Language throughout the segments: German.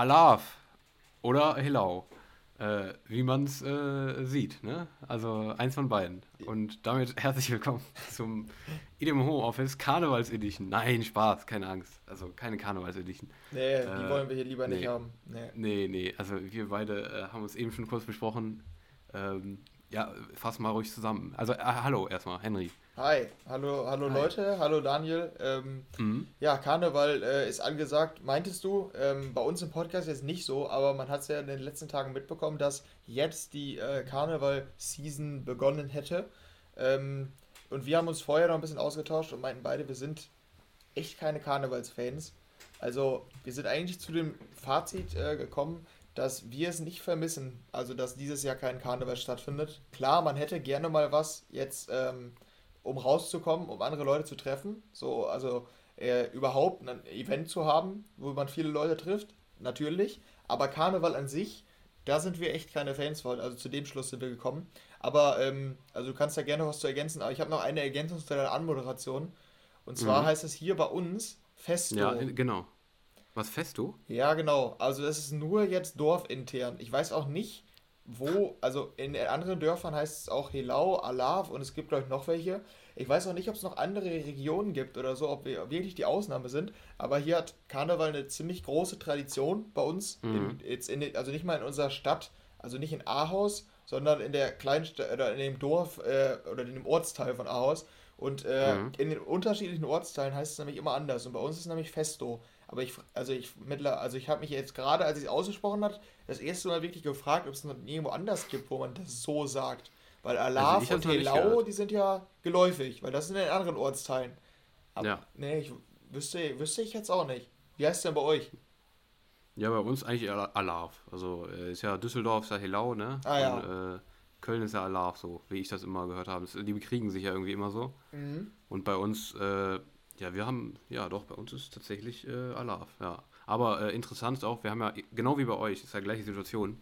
Alaf oder Hello. Äh, wie man es äh, sieht, ne? Also eins von beiden. Und damit herzlich willkommen zum IDM Homeoffice Karnevals Edition. Nein, Spaß, keine Angst. Also keine Karnevals Edition. Nee, die äh, wollen wir hier lieber nee. nicht haben. Nee. nee, nee. Also wir beide äh, haben uns eben schon kurz besprochen. Ähm, ja, fass mal ruhig zusammen. Also, äh, hallo erstmal, Henry. Hi, hallo, hallo Hi. Leute, hallo Daniel. Ähm, mhm. Ja, Karneval äh, ist angesagt, meintest du, ähm, bei uns im Podcast jetzt nicht so, aber man hat es ja in den letzten Tagen mitbekommen, dass jetzt die äh, Karneval-Season begonnen hätte. Ähm, und wir haben uns vorher noch ein bisschen ausgetauscht und meinten beide, wir sind echt keine Karnevalsfans. Also, wir sind eigentlich zu dem Fazit äh, gekommen, dass wir es nicht vermissen, also dass dieses Jahr kein Karneval stattfindet. Klar, man hätte gerne mal was jetzt, ähm, um rauszukommen, um andere Leute zu treffen. So, also äh, überhaupt ein Event zu haben, wo man viele Leute trifft, natürlich. Aber Karneval an sich, da sind wir echt keine Fans von. Also zu dem Schluss sind wir gekommen. Aber, ähm, also du kannst da gerne was zu ergänzen, aber ich habe noch eine Ergänzung zu deiner Anmoderation. Und zwar mhm. heißt es hier bei uns Festo. Ja, genau. Was Festo? Ja, genau. Also das ist nur jetzt dorfintern. Ich weiß auch nicht, wo, also in anderen Dörfern heißt es auch Helau, Alav und es gibt, glaube ich, noch welche. Ich weiß auch nicht, ob es noch andere Regionen gibt oder so, ob wir wirklich die Ausnahme sind. Aber hier hat Karneval eine ziemlich große Tradition bei uns. Mhm. In, jetzt in, also nicht mal in unserer Stadt, also nicht in Ahaus, sondern in der Kleinstadt oder in dem Dorf äh, oder in dem Ortsteil von Ahaus. Und äh, mhm. in den unterschiedlichen Ortsteilen heißt es nämlich immer anders. Und bei uns ist es nämlich Festo. Aber ich, also ich mittler, also ich habe mich jetzt gerade, als ich es ausgesprochen hat, das erste Mal wirklich gefragt, ob es noch irgendwo anders gibt, wo man das so sagt. Weil Alaf also und Helau, die sind ja geläufig, weil das sind in den anderen Ortsteilen. Aber ja. nee, ich wüsste, wüsste ich jetzt auch nicht. Wie heißt es denn bei euch? Ja, bei uns eigentlich Alaf. Also äh, ist ja Düsseldorf ist ja Helau, ne? Ah ja. Und, äh, Köln ist ja Alaf, so wie ich das immer gehört habe. Die bekriegen sich ja irgendwie immer so. Mhm. Und bei uns äh, ja, wir haben, ja doch, bei uns ist tatsächlich äh, Alaf, ja. Aber äh, interessant ist auch, wir haben ja, genau wie bei euch, ist ja gleiche Situation.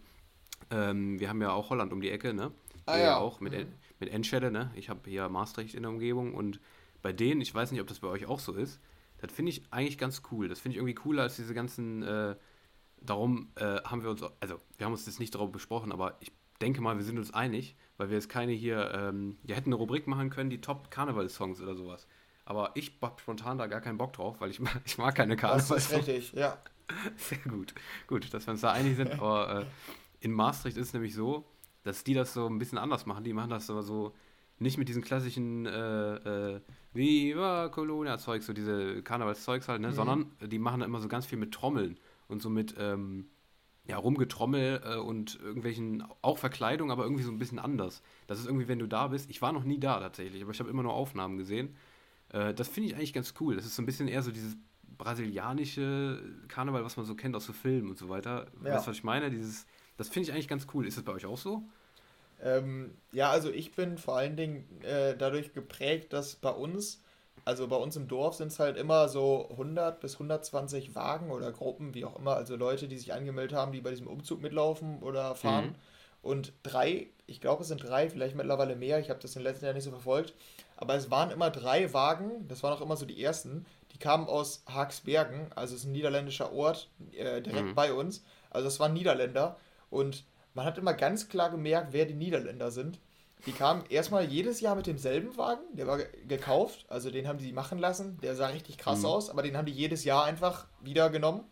Ähm, wir haben ja auch Holland um die Ecke, ne? Ah ja. auch mit, mhm. mit Enschede, ne? Ich habe hier Maastricht in der Umgebung und bei denen, ich weiß nicht, ob das bei euch auch so ist, das finde ich eigentlich ganz cool. Das finde ich irgendwie cooler als diese ganzen, äh, darum äh, haben wir uns, also wir haben uns das nicht darüber besprochen, aber ich denke mal, wir sind uns einig, weil wir jetzt keine hier, ähm, wir hätten eine Rubrik machen können, die Top-Karneval-Songs oder sowas. Aber ich hab spontan da gar keinen Bock drauf, weil ich mag, ich mag keine Karneval. Das ist richtig, ja. Sehr gut. Gut, dass wir uns da einig sind. Aber äh, in Maastricht ist es nämlich so, dass die das so ein bisschen anders machen. Die machen das aber so nicht mit diesen klassischen äh, äh, Viva Colonia Zeugs, so diese Karnevalszeugs halt, ne? Mhm. sondern die machen da immer so ganz viel mit Trommeln und so mit ähm, ja, Rumgetrommel äh, und irgendwelchen, auch Verkleidung, aber irgendwie so ein bisschen anders. Das ist irgendwie, wenn du da bist, ich war noch nie da tatsächlich, aber ich habe immer nur Aufnahmen gesehen äh, das finde ich eigentlich ganz cool. Das ist so ein bisschen eher so dieses brasilianische Karneval, was man so kennt aus so Filmen und so weiter. Ja. Weißt du, was ich meine? Dieses, das finde ich eigentlich ganz cool. Ist das bei euch auch so? Ähm, ja, also ich bin vor allen Dingen äh, dadurch geprägt, dass bei uns, also bei uns im Dorf sind es halt immer so 100 bis 120 Wagen oder Gruppen, wie auch immer, also Leute, die sich angemeldet haben, die bei diesem Umzug mitlaufen oder fahren. Mhm. Und drei, ich glaube es sind drei, vielleicht mittlerweile mehr, ich habe das in den letzten Jahren nicht so verfolgt, aber es waren immer drei Wagen, das waren auch immer so die ersten, die kamen aus Haagsbergen, also es ist ein niederländischer Ort, äh, direkt mhm. bei uns. Also das waren Niederländer und man hat immer ganz klar gemerkt, wer die Niederländer sind. Die kamen erstmal jedes Jahr mit demselben Wagen, der war gekauft, also den haben sie machen lassen, der sah richtig krass mhm. aus, aber den haben die jedes Jahr einfach wieder genommen,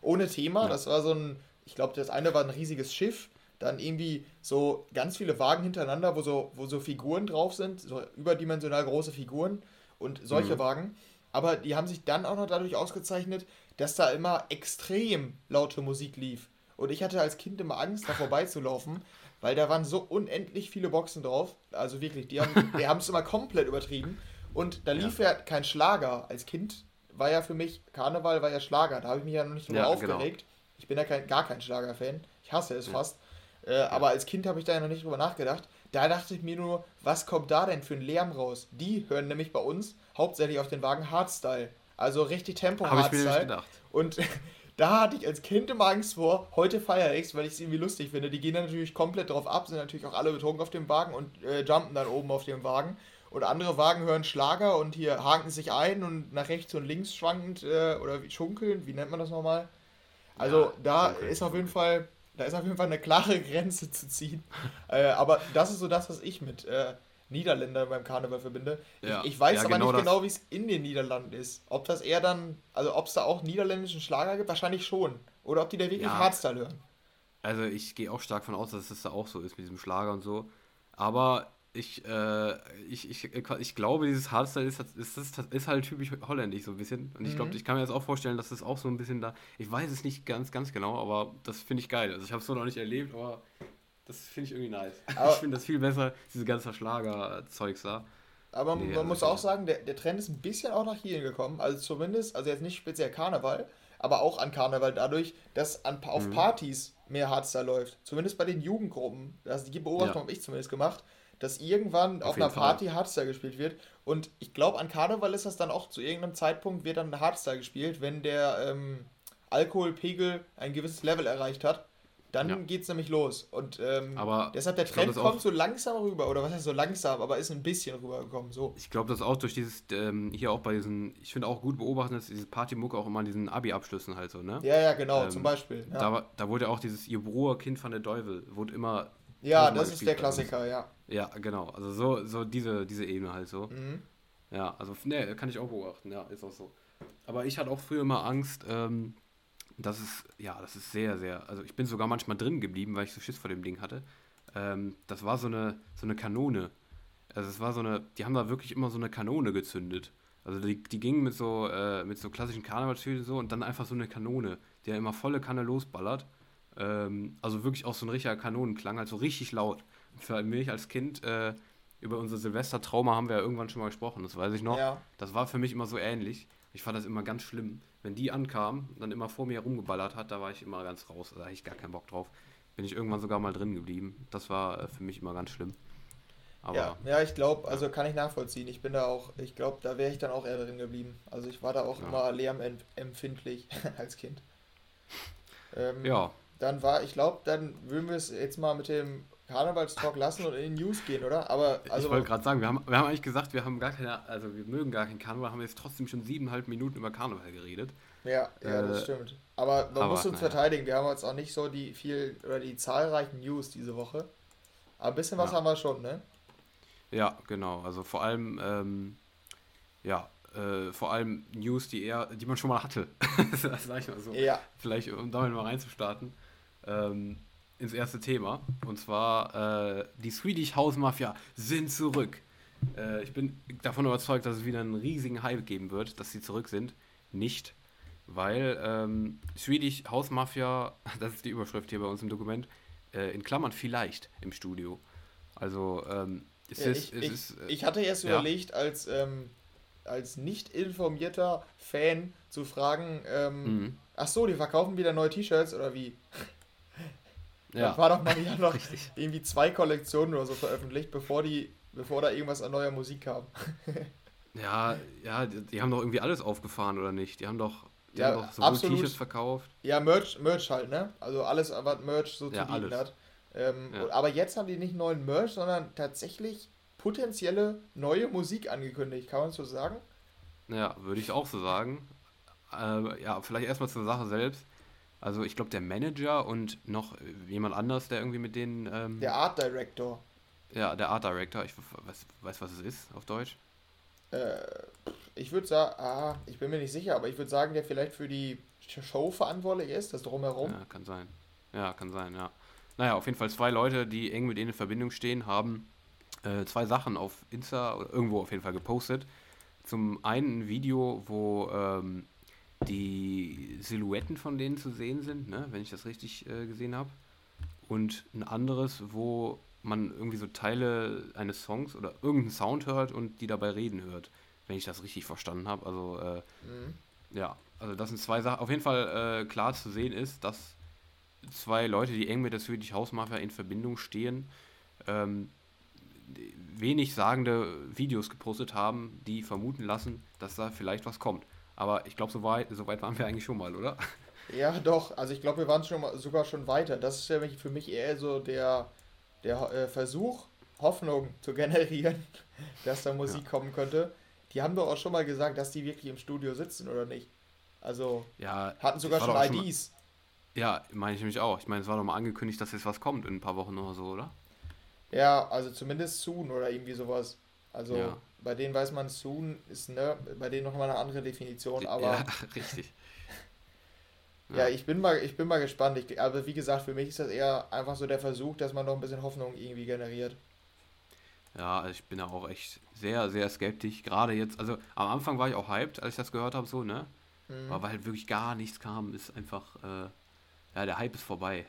ohne Thema. Ja. Das war so ein, ich glaube, das eine war ein riesiges Schiff, dann irgendwie so ganz viele Wagen hintereinander, wo so, wo so Figuren drauf sind, so überdimensional große Figuren und solche mhm. Wagen. Aber die haben sich dann auch noch dadurch ausgezeichnet, dass da immer extrem laute Musik lief. Und ich hatte als Kind immer Angst, da vorbeizulaufen, weil da waren so unendlich viele Boxen drauf. Also wirklich, die haben es immer komplett übertrieben. Und da lief ja. ja kein Schlager. Als Kind war ja für mich, Karneval war ja Schlager. Da habe ich mich ja noch nicht drüber ja, genau. aufgeregt. Genau. Ich bin ja kein, gar kein Schlager-Fan. Ich hasse es ja. fast. Äh, ja. Aber als Kind habe ich da ja noch nicht drüber nachgedacht. Da dachte ich mir nur, was kommt da denn für ein Lärm raus? Die hören nämlich bei uns hauptsächlich auf den Wagen Hardstyle. Also richtig Tempo Hardstyle. Habe ich mir gedacht. Und da hatte ich als Kind immer Angst vor. Heute feiere ich es, weil ich es irgendwie lustig finde. Die gehen dann natürlich komplett drauf ab, sind natürlich auch alle betrunken auf dem Wagen und äh, jumpen dann oben auf dem Wagen. Und andere Wagen hören Schlager und hier haken sich ein und nach rechts und links schwankend äh, oder schunkeln. Wie nennt man das nochmal? Also ja, da ist auf jeden Fall, da ist auf jeden Fall eine klare Grenze zu ziehen. äh, aber das ist so das, was ich mit äh, Niederländern beim Karneval verbinde. Ja. Ich, ich, weiß ja, aber genau nicht genau, wie es in den Niederlanden ist. Ob das eher dann, also ob es da auch niederländischen Schlager gibt, wahrscheinlich schon. Oder ob die da wirklich ja. Hardstyle hören. Also ich gehe auch stark von aus, dass es da auch so ist mit diesem Schlager und so. Aber ich, äh, ich, ich, ich glaube, dieses Hardstyle ist, ist, ist, ist halt typisch holländisch so ein bisschen. Und ich glaube, mhm. ich kann mir jetzt auch vorstellen, dass das auch so ein bisschen da. Ich weiß es nicht ganz, ganz genau, aber das finde ich geil. Also ich habe es so noch nicht erlebt, aber das finde ich irgendwie nice. Aber ich finde das viel besser, diese ganze Schlager-Zeugs da. Aber nee, man also muss auch sagen, der, der Trend ist ein bisschen auch nach hier gekommen. Also zumindest, also jetzt nicht speziell Karneval, aber auch an Karneval dadurch, dass an, auf mhm. Partys mehr Hardstyle läuft. Zumindest bei den Jugendgruppen. Also die Beobachtung ja. habe ich zumindest gemacht, dass irgendwann auf, auf einer Party Fall. Hardstyle gespielt wird. Und ich glaube, an Karneval ist das dann auch zu irgendeinem Zeitpunkt wird dann Hardstyle gespielt, wenn der ähm, Alkoholpegel ein gewisses Level erreicht hat. Dann ja. geht es nämlich los. Und ähm, aber deshalb der Trend glaub, kommt so langsam rüber. Oder was heißt so langsam, aber ist ein bisschen rübergekommen. So. Ich glaube, das auch durch dieses, ähm, hier auch bei diesen, ich finde auch gut beobachten, dass diese Partymucke auch immer an diesen Abi-Abschlüssen halt so, ne? Ja, ja, genau, ähm, zum Beispiel. Ja. Da, da wurde auch dieses Ihr Bruder Kind von der Teufel, wurde immer. Ja, das ist der Klassiker, also, ja. Ja, genau. Also so, so diese, diese Ebene halt so. Mhm. Ja, also ne, kann ich auch beobachten, ja, ist auch so. Aber ich hatte auch früher immer Angst, ähm, das ist, ja, das ist sehr, sehr. Also ich bin sogar manchmal drin geblieben, weil ich so Schiss vor dem Ding hatte. Ähm, das war so eine, so eine Kanone. Also es war so eine, die haben da wirklich immer so eine Kanone gezündet. Also die, die gingen mit so, äh, mit so klassischen Karnevalstüten so und dann einfach so eine Kanone, die ja immer volle Kanne losballert. Ähm, also wirklich auch so ein richtiger Kanonenklang, also richtig laut. Für mich als Kind, äh, über unser Silvestertrauma haben wir ja irgendwann schon mal gesprochen, das weiß ich noch. Ja. Das war für mich immer so ähnlich. Ich fand das immer ganz schlimm wenn die ankam dann immer vor mir rumgeballert hat, da war ich immer ganz raus. Da hatte ich gar keinen Bock drauf. Bin ich irgendwann sogar mal drin geblieben. Das war äh, für mich immer ganz schlimm. Aber ja, ja, ich glaube, also kann ich nachvollziehen. Ich bin da auch, ich glaube, da wäre ich dann auch eher drin geblieben. Also ich war da auch ja. immer lärmempfindlich als Kind. Ähm, ja. Dann war, ich glaube, dann würden wir es jetzt mal mit dem Karnevalstalk lassen und in die News gehen, oder? Aber also, ich wollte gerade sagen, wir haben, wir haben eigentlich gesagt, wir haben gar keine, also wir mögen gar keinen Karneval, haben jetzt trotzdem schon siebeneinhalb Minuten über Karneval geredet. Ja, ja, äh, das stimmt. Aber man aber, muss uns naja. verteidigen, wir haben jetzt auch nicht so die viel oder die zahlreichen News diese Woche. Aber ein bisschen was ja. haben wir schon, ne? Ja, genau. Also vor allem, ähm, ja, äh, vor allem News, die eher, die man schon mal hatte. das sag ich mal so. Ja. Vielleicht, um damit mal reinzustarten. Ähm, ins erste Thema. Und zwar, äh, die Swedish House Mafia sind zurück. Äh, ich bin davon überzeugt, dass es wieder einen riesigen Hype geben wird, dass sie zurück sind. Nicht, weil ähm, Swedish House Mafia, das ist die Überschrift hier bei uns im Dokument, äh, in Klammern vielleicht im Studio. Also, ähm, es ja, ist, ich, es ich, ist, äh, ich hatte erst ja. überlegt, als, ähm, als nicht informierter Fan zu fragen, ähm, mhm. ach so, die verkaufen wieder neue T-Shirts oder wie? Ja. Dann war doch mal, haben noch Richtig. irgendwie zwei Kollektionen oder so veröffentlicht, bevor die, bevor da irgendwas an neuer Musik kam. ja, ja, die, die, haben doch irgendwie alles aufgefahren, oder nicht? Die haben doch, die ja, haben doch sowohl T-Shirts verkauft. Ja, Merch, Merch halt, ne? Also alles, was Merch so ja, zu bieten hat. Ähm, ja. Aber jetzt haben die nicht neuen Merch, sondern tatsächlich potenzielle neue Musik angekündigt, kann man so sagen? Ja, würde ich auch so sagen. Äh, ja, vielleicht erstmal zur Sache selbst. Also ich glaube der Manager und noch jemand anders, der irgendwie mit denen... Ähm, der Art Director. Ja, der Art Director. Ich weiß, weiß was es ist auf Deutsch. Äh, ich würde sagen, ah, ich bin mir nicht sicher, aber ich würde sagen, der vielleicht für die Show verantwortlich ist, das drumherum. Ja, kann sein. Ja, kann sein, ja. Naja, auf jeden Fall zwei Leute, die eng mit denen in Verbindung stehen, haben äh, zwei Sachen auf Insta oder irgendwo auf jeden Fall gepostet. Zum einen ein Video, wo ähm, die Silhouetten von denen zu sehen sind, ne, wenn ich das richtig äh, gesehen habe. Und ein anderes, wo man irgendwie so Teile eines Songs oder irgendeinen Sound hört und die dabei reden hört, wenn ich das richtig verstanden habe. Also äh, mhm. ja, also das sind zwei Sachen. Auf jeden Fall äh, klar zu sehen ist, dass zwei Leute, die eng mit der Swedish House Mafia in Verbindung stehen, ähm, wenig sagende Videos gepostet haben, die vermuten lassen, dass da vielleicht was kommt. Aber ich glaube, so weit, so weit waren wir eigentlich schon mal, oder? Ja, doch. Also ich glaube, wir waren schon mal, sogar schon weiter. Das ist ja für mich eher so der, der äh, Versuch, Hoffnung zu generieren, dass da Musik ja. kommen könnte. Die haben doch auch schon mal gesagt, dass die wirklich im Studio sitzen, oder nicht? Also ja, hatten sogar schon IDs. Ja, meine ich nämlich auch. Ich meine, es war doch mal angekündigt, dass jetzt was kommt in ein paar Wochen oder so, oder? Ja, also zumindest soon oder irgendwie sowas. Also ja. bei denen weiß man, soon ist ne, bei denen noch mal eine andere Definition, aber. Ja, richtig. ja. ja, ich bin mal, ich bin mal gespannt. Ich, aber wie gesagt, für mich ist das eher einfach so der Versuch, dass man noch ein bisschen Hoffnung irgendwie generiert. Ja, also ich bin da auch echt sehr, sehr skeptisch. Gerade jetzt, also am Anfang war ich auch hyped, als ich das gehört habe, so, ne? Mhm. Aber weil halt wirklich gar nichts kam, ist einfach, äh, ja, der Hype ist vorbei.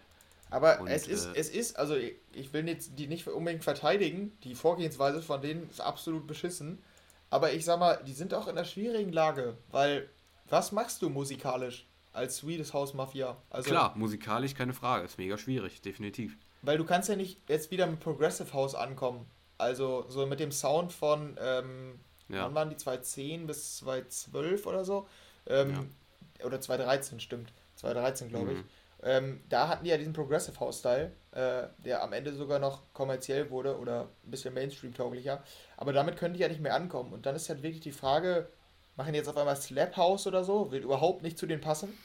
Aber und, es ist, äh, es ist, also ich will jetzt die nicht unbedingt verteidigen, die Vorgehensweise von denen ist absolut beschissen. Aber ich sag mal, die sind auch in einer schwierigen Lage, weil was machst du musikalisch als Swedish House Mafia? Also, Klar, musikalisch keine Frage, ist mega schwierig, definitiv. Weil du kannst ja nicht jetzt wieder mit Progressive House ankommen. Also so mit dem Sound von, ähm, ja. wann waren die 2010 bis 2012 oder so? Ähm, ja. Oder 2013, stimmt. 2013, glaube ich. Mhm. Ähm, da hatten die ja diesen Progressive House-Style, äh, der am Ende sogar noch kommerziell wurde oder ein bisschen Mainstream-tauglicher. Aber damit können die ja nicht mehr ankommen. Und dann ist halt wirklich die Frage, machen die jetzt auf einmal Slap House oder so? Wird überhaupt nicht zu denen passen.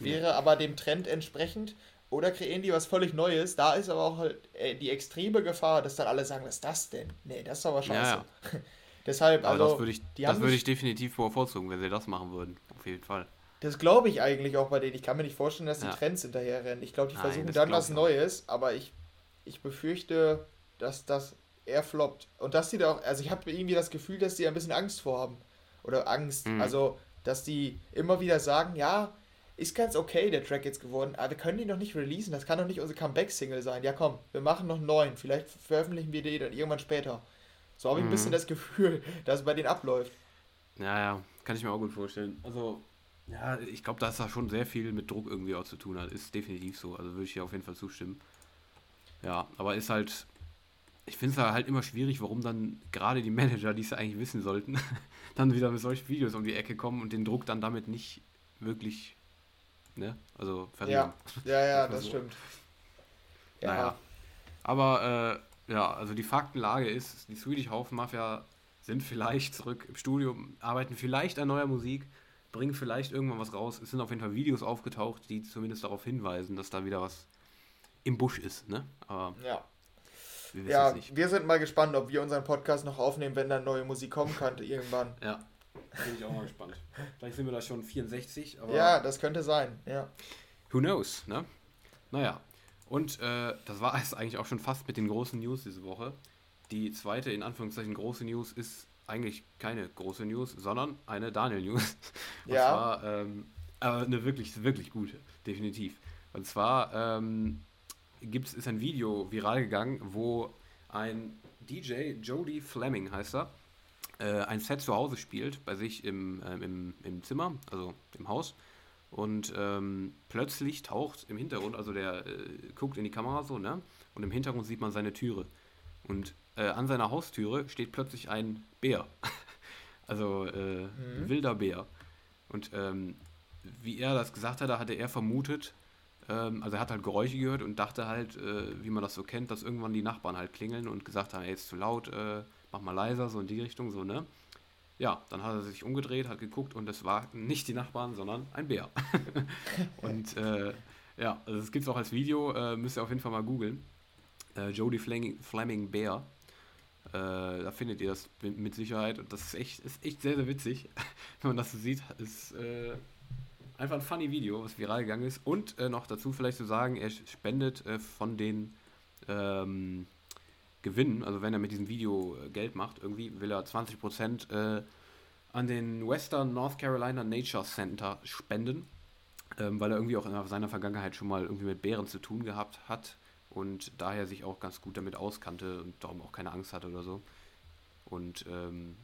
Wäre aber dem Trend entsprechend. Oder kreieren die was völlig Neues? Da ist aber auch halt äh, die extreme Gefahr, dass dann alle sagen, was ist das denn? Nee, das ist aber scheiße. Ja, ja. Deshalb, aber also. Das würde ich, das würde ich definitiv bevorzugen, wenn sie das machen würden. Auf jeden Fall. Das glaube ich eigentlich auch bei denen. Ich kann mir nicht vorstellen, dass die ja. Trends hinterherrennen. Ich glaube, die Nein, versuchen dann was Neues, aber ich, ich befürchte, dass das eher floppt. Und dass die da auch, also ich habe irgendwie das Gefühl, dass die ein bisschen Angst vorhaben. Oder Angst. Mhm. Also, dass die immer wieder sagen, ja, ist ganz okay der Track jetzt geworden, aber wir können ihn noch nicht releasen. Das kann doch nicht unsere Comeback-Single sein. Ja, komm, wir machen noch einen neuen. Vielleicht veröffentlichen wir den dann irgendwann später. So habe ich mhm. ein bisschen das Gefühl, dass es bei denen abläuft. Ja, ja, kann ich mir auch gut vorstellen. Also, ja, ich glaube, dass da schon sehr viel mit Druck irgendwie auch zu tun hat. Ist definitiv so. Also würde ich hier auf jeden Fall zustimmen. Ja, aber ist halt, ich finde es halt immer schwierig, warum dann gerade die Manager, die es eigentlich wissen sollten, dann wieder mit solchen Videos um die Ecke kommen und den Druck dann damit nicht wirklich, ne, also verlieren. Ja, ja, ja das so. stimmt. Ja. Naja. Aber, äh, ja, also die Faktenlage ist, die Swedish House Mafia sind vielleicht zurück im Studium, arbeiten vielleicht an neuer Musik bringen vielleicht irgendwann was raus. Es sind auf jeden Fall Videos aufgetaucht, die zumindest darauf hinweisen, dass da wieder was im Busch ist. Ne? Aber ja. Wir ja, wir sind mal gespannt, ob wir unseren Podcast noch aufnehmen, wenn dann neue Musik kommen könnte irgendwann. Ja, bin ich auch mal gespannt. Vielleicht sind wir da schon 64, Ja, das könnte sein, ja. Who knows, ne? Naja, und äh, das war es eigentlich auch schon fast mit den großen News diese Woche. Die zweite, in Anführungszeichen, große News ist eigentlich keine große News, sondern eine Daniel-News. Und ja. zwar, ähm, aber eine wirklich, wirklich gute, definitiv. Und zwar ähm, gibt's, ist ein Video viral gegangen, wo ein DJ, Jody Fleming heißt er, äh, ein Set zu Hause spielt, bei sich im, äh, im, im Zimmer, also im Haus. Und ähm, plötzlich taucht im Hintergrund, also der äh, guckt in die Kamera so, ne? Und im Hintergrund sieht man seine Türe. Und äh, an seiner Haustüre steht plötzlich ein Bär. also äh, mhm. wilder Bär. Und ähm, wie er das gesagt hat, hatte er vermutet, ähm, also er hat halt Geräusche gehört und dachte halt, äh, wie man das so kennt, dass irgendwann die Nachbarn halt klingeln und gesagt haben, ey, ist zu laut, äh, mach mal leiser, so in die Richtung, so, ne? Ja, dann hat er sich umgedreht, hat geguckt und es war nicht die Nachbarn, sondern ein Bär. und äh, ja, also das gibt es auch als Video, äh, müsst ihr auf jeden Fall mal googeln. Äh, Jodie Fleming, Fleming Bär. Äh, da findet ihr das mit Sicherheit. Und das ist echt, ist echt sehr, sehr witzig, wenn man das so sieht. Ist äh, einfach ein funny Video, was viral gegangen ist. Und äh, noch dazu vielleicht zu sagen, er spendet äh, von den ähm, Gewinnen, also wenn er mit diesem Video äh, Geld macht, irgendwie will er 20% äh, an den Western North Carolina Nature Center spenden, ähm, weil er irgendwie auch in seiner Vergangenheit schon mal irgendwie mit Bären zu tun gehabt hat und daher sich auch ganz gut damit auskannte und darum auch keine Angst hatte oder so. Und ähm,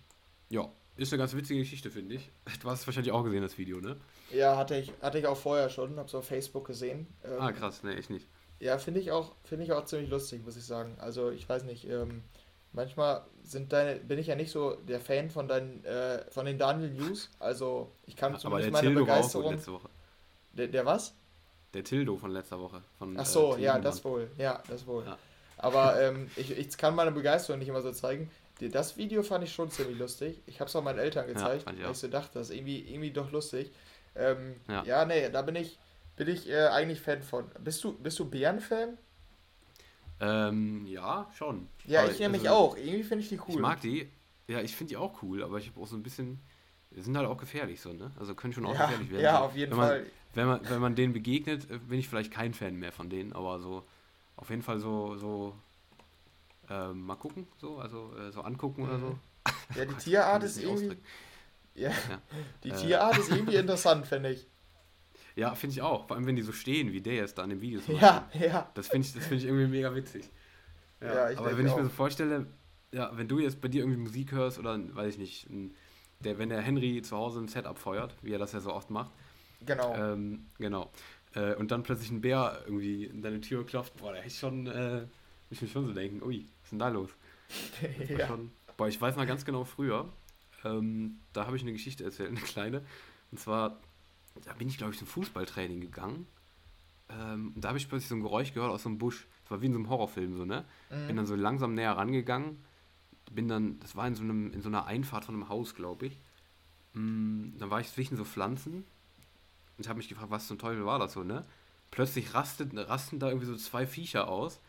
ja, ist eine ganz witzige Geschichte, finde ich. Du hast es wahrscheinlich auch gesehen, das Video, ne? Ja, hatte ich, hatte ich auch vorher schon, hab's auf Facebook gesehen. Ähm, ah, krass, ne, ich nicht. Ja, finde ich auch, ich auch ziemlich lustig, muss ich sagen. Also ich weiß nicht, ähm, manchmal sind deine, bin ich ja nicht so der Fan von deinen, äh, von den Daniel News. Also ich kann ja, zumindest meine Begeisterung. Letzte Woche. Der, der was? Der Tildo von letzter Woche. Von, Ach so, äh, ja, das wohl. Ja, das wohl. Ja. Aber ähm, ich, ich kann meine Begeisterung nicht immer so zeigen. Das Video fand ich schon ziemlich lustig. Ich habe es auch meinen Eltern gezeigt, ja, weil ich so dachte, das ist irgendwie, irgendwie doch lustig. Ähm, ja. ja, nee, da bin ich, bin ich äh, eigentlich Fan von. Bist du, bist du Bären-Fan? Ähm, ja, schon. Ja, aber ich nämlich also, auch. Irgendwie finde ich die cool. Ich mag die. Ja, ich finde die auch cool, aber ich habe auch so ein bisschen. Die sind halt auch gefährlich so, ne? Also können schon auch ja, gefährlich werden. Ja, auf jeden wenn man, Fall. Wenn man, wenn man denen begegnet, äh, bin ich vielleicht kein Fan mehr von denen, aber so auf jeden Fall so, so ähm, mal gucken, so, also äh, so angucken mhm. oder so. Ja, die Tierart ist irgendwie. Ja, ja, die äh, Tierart ist irgendwie interessant, finde ich. Ja, finde ich auch. Vor allem, wenn die so stehen, wie der jetzt da in dem Video. Ja, ja. Das finde ich, find ich irgendwie mega witzig. Ja, ja ich aber wenn ich auch. mir so vorstelle, ja, wenn du jetzt bei dir irgendwie Musik hörst oder, weiß ich nicht, der, wenn der Henry zu Hause ein Setup feuert, wie er das ja so oft macht. Genau. Ähm, genau. Äh, und dann plötzlich ein Bär irgendwie in deine Tür klopft, boah, da hätte ich schon, äh, ich mir schon so denken, ui, was ist denn da los? ja. Schon, boah, ich weiß mal ganz genau früher, ähm, da habe ich eine Geschichte erzählt, eine kleine. Und zwar, da bin ich, glaube ich, zum Fußballtraining gegangen. Ähm, und da habe ich plötzlich so ein Geräusch gehört aus so einem Busch. Das war wie in so einem Horrorfilm, so, ne? Mhm. Bin dann so langsam näher rangegangen. Bin dann, das war in so, einem, in so einer Einfahrt von einem Haus, glaube ich. Mhm, dann war ich zwischen so Pflanzen und habe mich gefragt, was zum Teufel war das so, ne? Plötzlich rastet, rasten da irgendwie so zwei Viecher aus.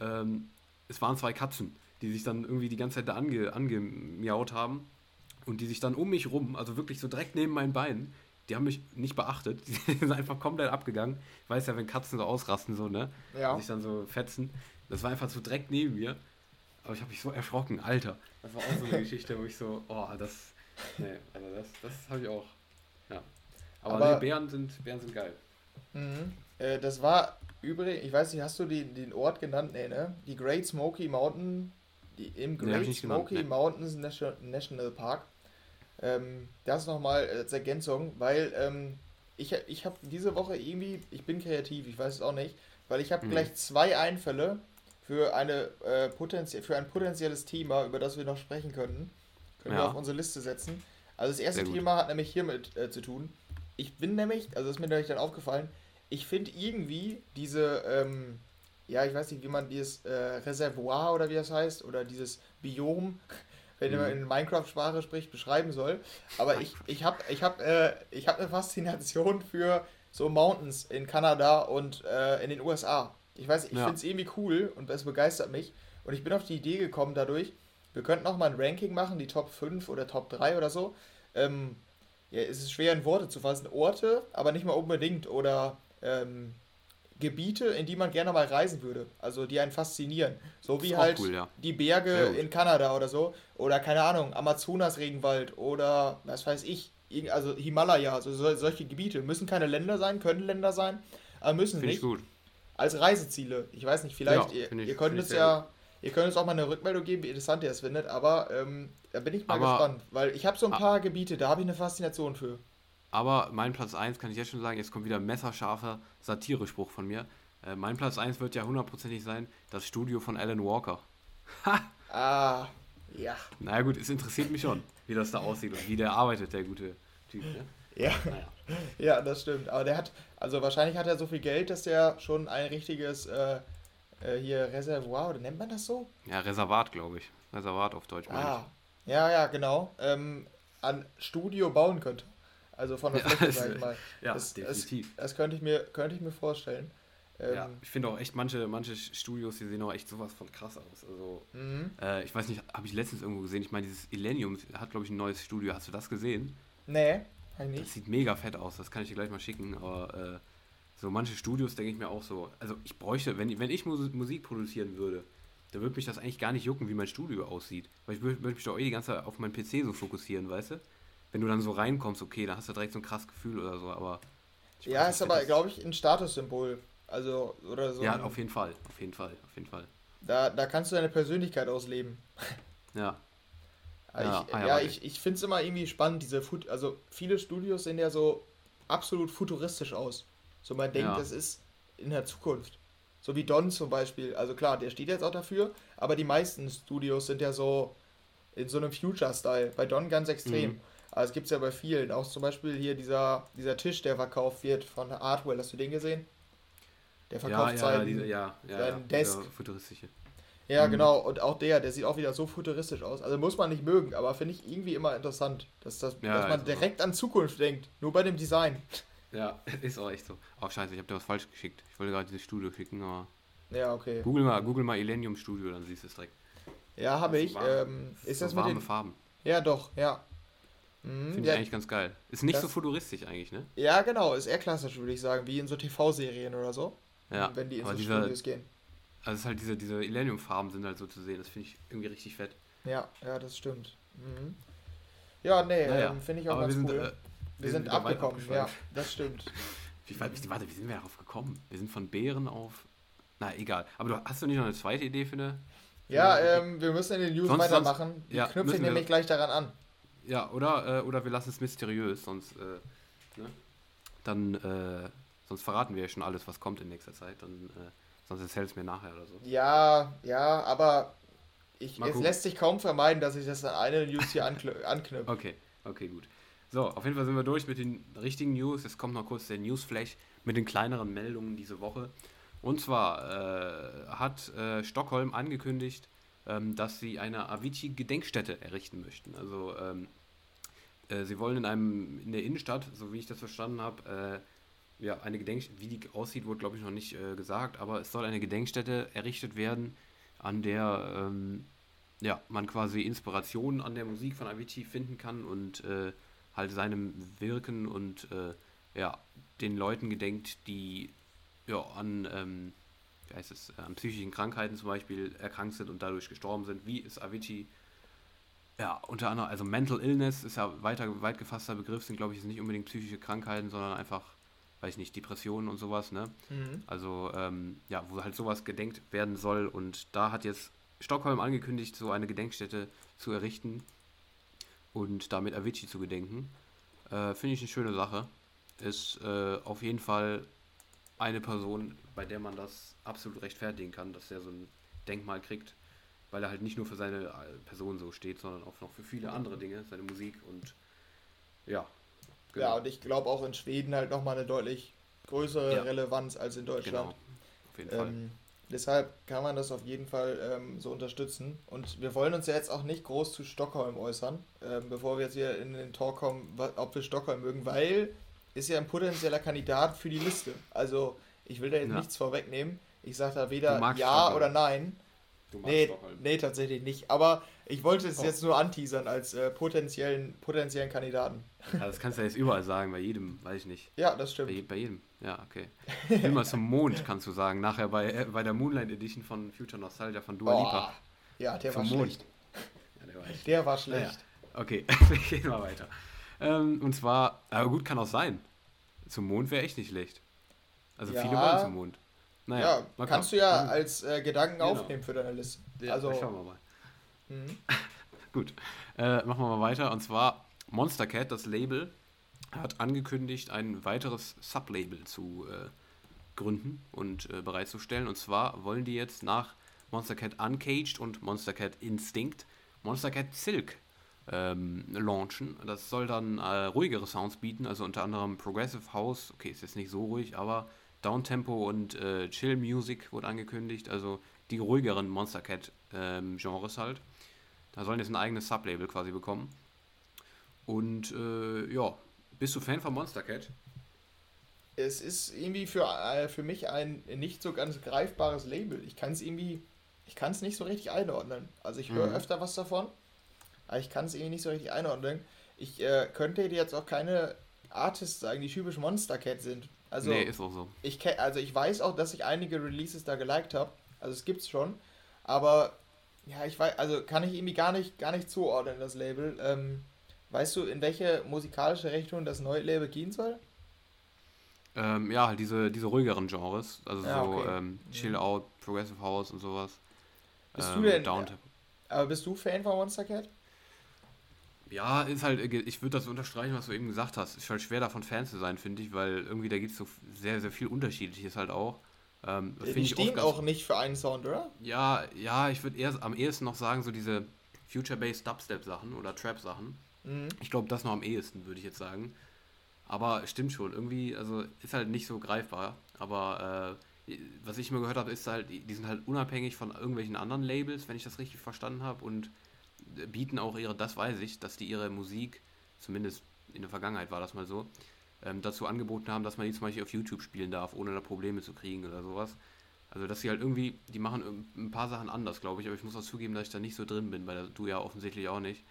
Ähm, es waren zwei Katzen, die sich dann irgendwie die ganze Zeit da ange, angemiaut haben und die sich dann um mich rum, also wirklich so direkt neben meinen Beinen, die haben mich nicht beachtet. Die sind einfach komplett abgegangen. Ich weiß ja, wenn Katzen so ausrasten, so, ne? Ja. Sich dann so fetzen. Das war einfach so direkt neben mir. Aber ich habe mich so erschrocken, Alter. Das war auch so eine Geschichte, wo ich so, oh, das. Nee, also das, das habe ich auch. Ja. Aber, Aber nee, Bären, sind, Bären sind geil. Mhm. Äh, das war übrigens, ich weiß nicht, hast du die, den Ort genannt? Nee, ne? Die Great Smoky Mountain, die, im Great nee, Smoky genannt, Mountains National Park. Ähm, das nochmal als Ergänzung, weil ähm, ich, ich habe diese Woche irgendwie, ich bin kreativ, ich weiß es auch nicht, weil ich habe mhm. gleich zwei Einfälle für, eine, äh, potenzie für ein potenzielles Thema, über das wir noch sprechen könnten. Können ja. wir auf unsere Liste setzen. Also das erste Thema hat nämlich hiermit äh, zu tun. Ich bin nämlich, also ist mir nämlich dann aufgefallen, ich finde irgendwie diese, ähm, ja, ich weiß nicht, wie man dieses äh, Reservoir oder wie das heißt, oder dieses Biom, wenn mhm. man in Minecraft-Sprache spricht, beschreiben soll. Aber ich, ich habe ich hab, äh, hab eine Faszination für so Mountains in Kanada und äh, in den USA. Ich weiß, ich ja. finde es irgendwie cool und es begeistert mich. Und ich bin auf die Idee gekommen dadurch, wir könnten auch mal ein Ranking machen, die Top 5 oder Top 3 oder so. Ähm, ja, es ist schwer in Worte zu fassen. Orte, aber nicht mal unbedingt. Oder ähm, Gebiete, in die man gerne mal reisen würde. Also die einen faszinieren. So wie halt cool, ja. die Berge in Kanada oder so. Oder keine Ahnung, Amazonas-Regenwald oder was weiß ich. Also Himalaya, also solche Gebiete. Müssen keine Länder sein, können Länder sein, aber müssen Find nicht. Ich gut. Als Reiseziele. Ich weiß nicht, vielleicht, ja, ihr, ich, ihr könnt es ja, ihr könnt uns auch mal eine Rückmeldung geben, wie interessant ihr es findet, aber ähm, da bin ich mal aber, gespannt. Weil ich habe so ein paar Gebiete, da habe ich eine Faszination für. Aber mein Platz 1 kann ich jetzt schon sagen, jetzt kommt wieder ein messerscharfer Satirespruch von mir. Äh, mein Platz 1 wird ja hundertprozentig sein, das Studio von Alan Walker. Ha! Ah, ja. Naja gut, es interessiert mich schon, wie das da aussieht und wie der arbeitet, der gute Typ. Ne? Ja. Naja. ja, das stimmt. Aber der hat, also wahrscheinlich hat er so viel Geld, dass der schon ein richtiges äh, äh, hier Reservoir, oder nennt man das so? Ja, Reservat, glaube ich. Reservat auf Deutsch meine ah. ich. Ja, ja, genau. Ähm, an Studio bauen könnte. Also von der Fläche, sag ich mal. Ja, das, definitiv. Das, das, könnte, ich mir, könnte ich mir vorstellen. Ähm, ja, ich finde auch echt, manche, manche Studios, die sehen auch echt sowas von krass aus. Also, mhm. äh, ich weiß nicht, habe ich letztens irgendwo gesehen, ich meine, dieses Illenium hat, glaube ich, ein neues Studio. Hast du das gesehen? Nee, eigentlich. Das sieht mega fett aus, das kann ich dir gleich mal schicken, aber äh, so manche Studios denke ich mir auch so, also ich bräuchte, wenn, wenn ich Musik produzieren würde, dann würde mich das eigentlich gar nicht jucken, wie mein Studio aussieht. Weil ich würde würd mich doch eh die ganze Zeit auf meinen PC so fokussieren, weißt du? wenn du dann so reinkommst, okay, da hast du direkt so ein krasses Gefühl oder so, aber. Ja, ist aber, glaube ich, ein Statussymbol. Also, oder so. Ja, auf jeden Fall, auf jeden Fall, auf jeden Fall. Da, da kannst du deine Persönlichkeit ausleben. Ja. ja, ich, ah, ja, ich, ich finde es immer irgendwie spannend, diese Fut also viele Studios sehen ja so absolut futuristisch aus. So man denkt, ja. das ist in der Zukunft. So wie Don zum Beispiel. Also klar, der steht jetzt auch dafür, aber die meisten Studios sind ja so in so einem Future-Style. Bei Don ganz extrem. Mhm. Aber es gibt es ja bei vielen. Auch zum Beispiel hier dieser, dieser Tisch, der verkauft wird von Artwell. Hast du den gesehen? Der verkauft ja, ja, seinen, diese, ja, ja, seinen ja, Desk. Futuristische. Ja, mhm. genau. Und auch der, der sieht auch wieder so futuristisch aus. Also muss man nicht mögen, aber finde ich irgendwie immer interessant, dass, das, dass man direkt an Zukunft denkt. Nur bei dem Design. Ja, ist auch echt so. Oh, scheiße, ich habe dir was falsch geschickt. Ich wollte gerade dieses Studio schicken, aber. Ja, okay. Google mal, Google mal Illenium Studio, dann siehst du es direkt. Ja, habe ich. Warm, ähm, ist so das mit den Farben? Ja, doch, ja. Mhm, Finde ja. ich eigentlich ganz geil. Ist nicht das, so futuristisch eigentlich, ne? Ja, genau. Ist eher klassisch, würde ich sagen. Wie in so TV-Serien oder so. Ja. Wenn die in so dieser, Studios gehen. Also es ist halt diese, diese Illenium-Farben sind halt so zu sehen. Das finde ich irgendwie richtig fett. Ja, ja, das stimmt. Mhm. Ja, nee, naja. ähm, finde ich auch Aber ganz wir cool. Sind, äh, wir, wir sind, sind abgekommen, ja, das stimmt. Wie, warte, wie sind wir darauf gekommen? Wir sind von Bären auf. Na, egal. Aber du hast du nicht noch eine zweite Idee für eine. Ja, ähm, wir müssen in den News sonst, weitermachen. Sonst, Die ja, knüpfe ich nämlich gleich daran an. Ja, oder, äh, oder wir lassen es mysteriös, sonst, äh, ne? Dann, äh, sonst verraten wir ja schon alles, was kommt in nächster Zeit. Dann, äh, sonst erzählt es mir nachher oder so. Ja, ja, aber ich, es lässt sich kaum vermeiden, dass ich das an eine News hier anknüpfe. okay, okay, gut. So, auf jeden Fall sind wir durch mit den richtigen News. Jetzt kommt noch kurz der Newsflash mit den kleineren Meldungen diese Woche. Und zwar äh, hat äh, Stockholm angekündigt, ähm, dass sie eine Avicii-Gedenkstätte errichten möchten. Also ähm, äh, sie wollen in einem in der Innenstadt, so wie ich das verstanden habe, äh, ja, eine Gedenkstätte, wie die aussieht, wurde glaube ich noch nicht äh, gesagt, aber es soll eine Gedenkstätte errichtet werden, an der ähm, ja, man quasi Inspirationen an der Musik von Avicii finden kann und äh, halt seinem Wirken und äh, ja, den Leuten gedenkt, die ja, an, ähm, wie heißt es, an psychischen Krankheiten zum Beispiel erkrankt sind und dadurch gestorben sind, wie ist Avicii ja, unter anderem, also Mental Illness ist ja weiter, weit gefasster Begriff, sind glaube ich nicht unbedingt psychische Krankheiten, sondern einfach, weiß ich nicht, Depressionen und sowas, ne? Mhm. Also, ähm, ja, wo halt sowas gedenkt werden soll und da hat jetzt Stockholm angekündigt, so eine Gedenkstätte zu errichten und damit Avicii zu gedenken. Äh, Finde ich eine schöne Sache. Ist äh, auf jeden Fall eine Person, bei der man das absolut rechtfertigen kann, dass er so ein Denkmal kriegt, weil er halt nicht nur für seine äh, Person so steht, sondern auch noch für viele andere Dinge, seine Musik und ja. Genau. Ja, und ich glaube auch in Schweden halt nochmal eine deutlich größere ja. Relevanz als in Deutschland. Genau, auf jeden ähm, Fall. Deshalb kann man das auf jeden Fall ähm, so unterstützen. Und wir wollen uns ja jetzt auch nicht groß zu Stockholm äußern, ähm, bevor wir jetzt hier in den Talk kommen, ob wir Stockholm mögen, weil ist ja ein potenzieller Kandidat für die Liste. Also ich will da jetzt ja. nichts vorwegnehmen. Ich sage da weder Ja Stockholm. oder Nein. Du magst nee, Stockholm. nee, tatsächlich nicht. Aber ich wollte es oh. jetzt nur anteasern als äh, potenziellen, potenziellen Kandidaten. Ja, das kannst du ja jetzt überall sagen, bei jedem, weiß ich nicht. Ja, das stimmt. Bei, bei jedem, ja, okay. Immer zum Mond, kannst du sagen. Nachher bei, äh, bei der Moonlight Edition von Future Nostalgia von Dua Lipa. Ja, der war schlecht. Ja, der war, echt. Der war schlecht. Ja, okay, wir gehen mal weiter. Ähm, und zwar, aber gut, kann auch sein. Zum Mond wäre echt nicht schlecht. Also ja. viele wollen zum Mond. Naja, ja, kannst du ja als äh, Gedanken genau. aufnehmen für deine Liste. Ja, also, schauen wir mal. Mhm. Gut, äh, machen wir mal weiter. Und zwar Monster Cat, das Label, hat angekündigt, ein weiteres Sublabel zu äh, gründen und äh, bereitzustellen. Und zwar wollen die jetzt nach Monster Cat Uncaged und Monster Cat Instinct Monster Cat Silk ähm, launchen. Das soll dann äh, ruhigere Sounds bieten, also unter anderem Progressive House, okay, ist jetzt nicht so ruhig, aber Downtempo und äh, Chill Music wurde angekündigt, also die ruhigeren Monster Cat ähm, Genres halt. Da sollen jetzt ein eigenes Sublabel quasi bekommen. Und äh, ja, bist du Fan von Monster Cat? Es ist irgendwie für, äh, für mich ein nicht so ganz greifbares Label. Ich kann es irgendwie, ich kann es nicht so richtig einordnen. Also ich höre mhm. öfter was davon, aber ich kann es irgendwie nicht so richtig einordnen. Ich äh, könnte dir jetzt auch keine Artists sagen, die typisch Monster Cat sind. Also, nee, ist auch so. Ich, also ich weiß auch, dass ich einige Releases da geliked habe. Also es gibt's schon. Aber ja, ich weiß, also kann ich irgendwie gar nicht, gar nicht zuordnen, das Label. Ähm, weißt du, in welche musikalische Richtung das neue Label gehen soll? Ähm, ja, halt diese, diese ruhigeren Genres. Also ja, so okay. ähm, Chill ja. Out, Progressive House und sowas. Bist ähm, du denn. Aber bist du Fan von Monster Cat? Ja, ist halt, ich würde das unterstreichen, was du eben gesagt hast. Ist halt schwer davon Fan zu sein, finde ich, weil irgendwie da gibt es so sehr, sehr viel Unterschiedliches halt auch. Ähm, die stehen auch nicht für einen Sound, oder? Ja, ja, ich würde eher am ehesten noch sagen, so diese Future-Based Dubstep-Sachen oder Trap-Sachen. Mhm. Ich glaube, das noch am ehesten, würde ich jetzt sagen. Aber stimmt schon, irgendwie, also ist halt nicht so greifbar. Aber äh, was ich immer gehört habe, ist halt, die sind halt unabhängig von irgendwelchen anderen Labels, wenn ich das richtig verstanden habe. Und bieten auch ihre, das weiß ich, dass die ihre Musik, zumindest in der Vergangenheit war das mal so, ähm, dazu angeboten haben, dass man die zum Beispiel auf YouTube spielen darf, ohne da Probleme zu kriegen oder sowas. Also, dass sie halt irgendwie, die machen ein paar Sachen anders, glaube ich, aber ich muss auch zugeben, dass ich da nicht so drin bin, weil du ja offensichtlich auch nicht.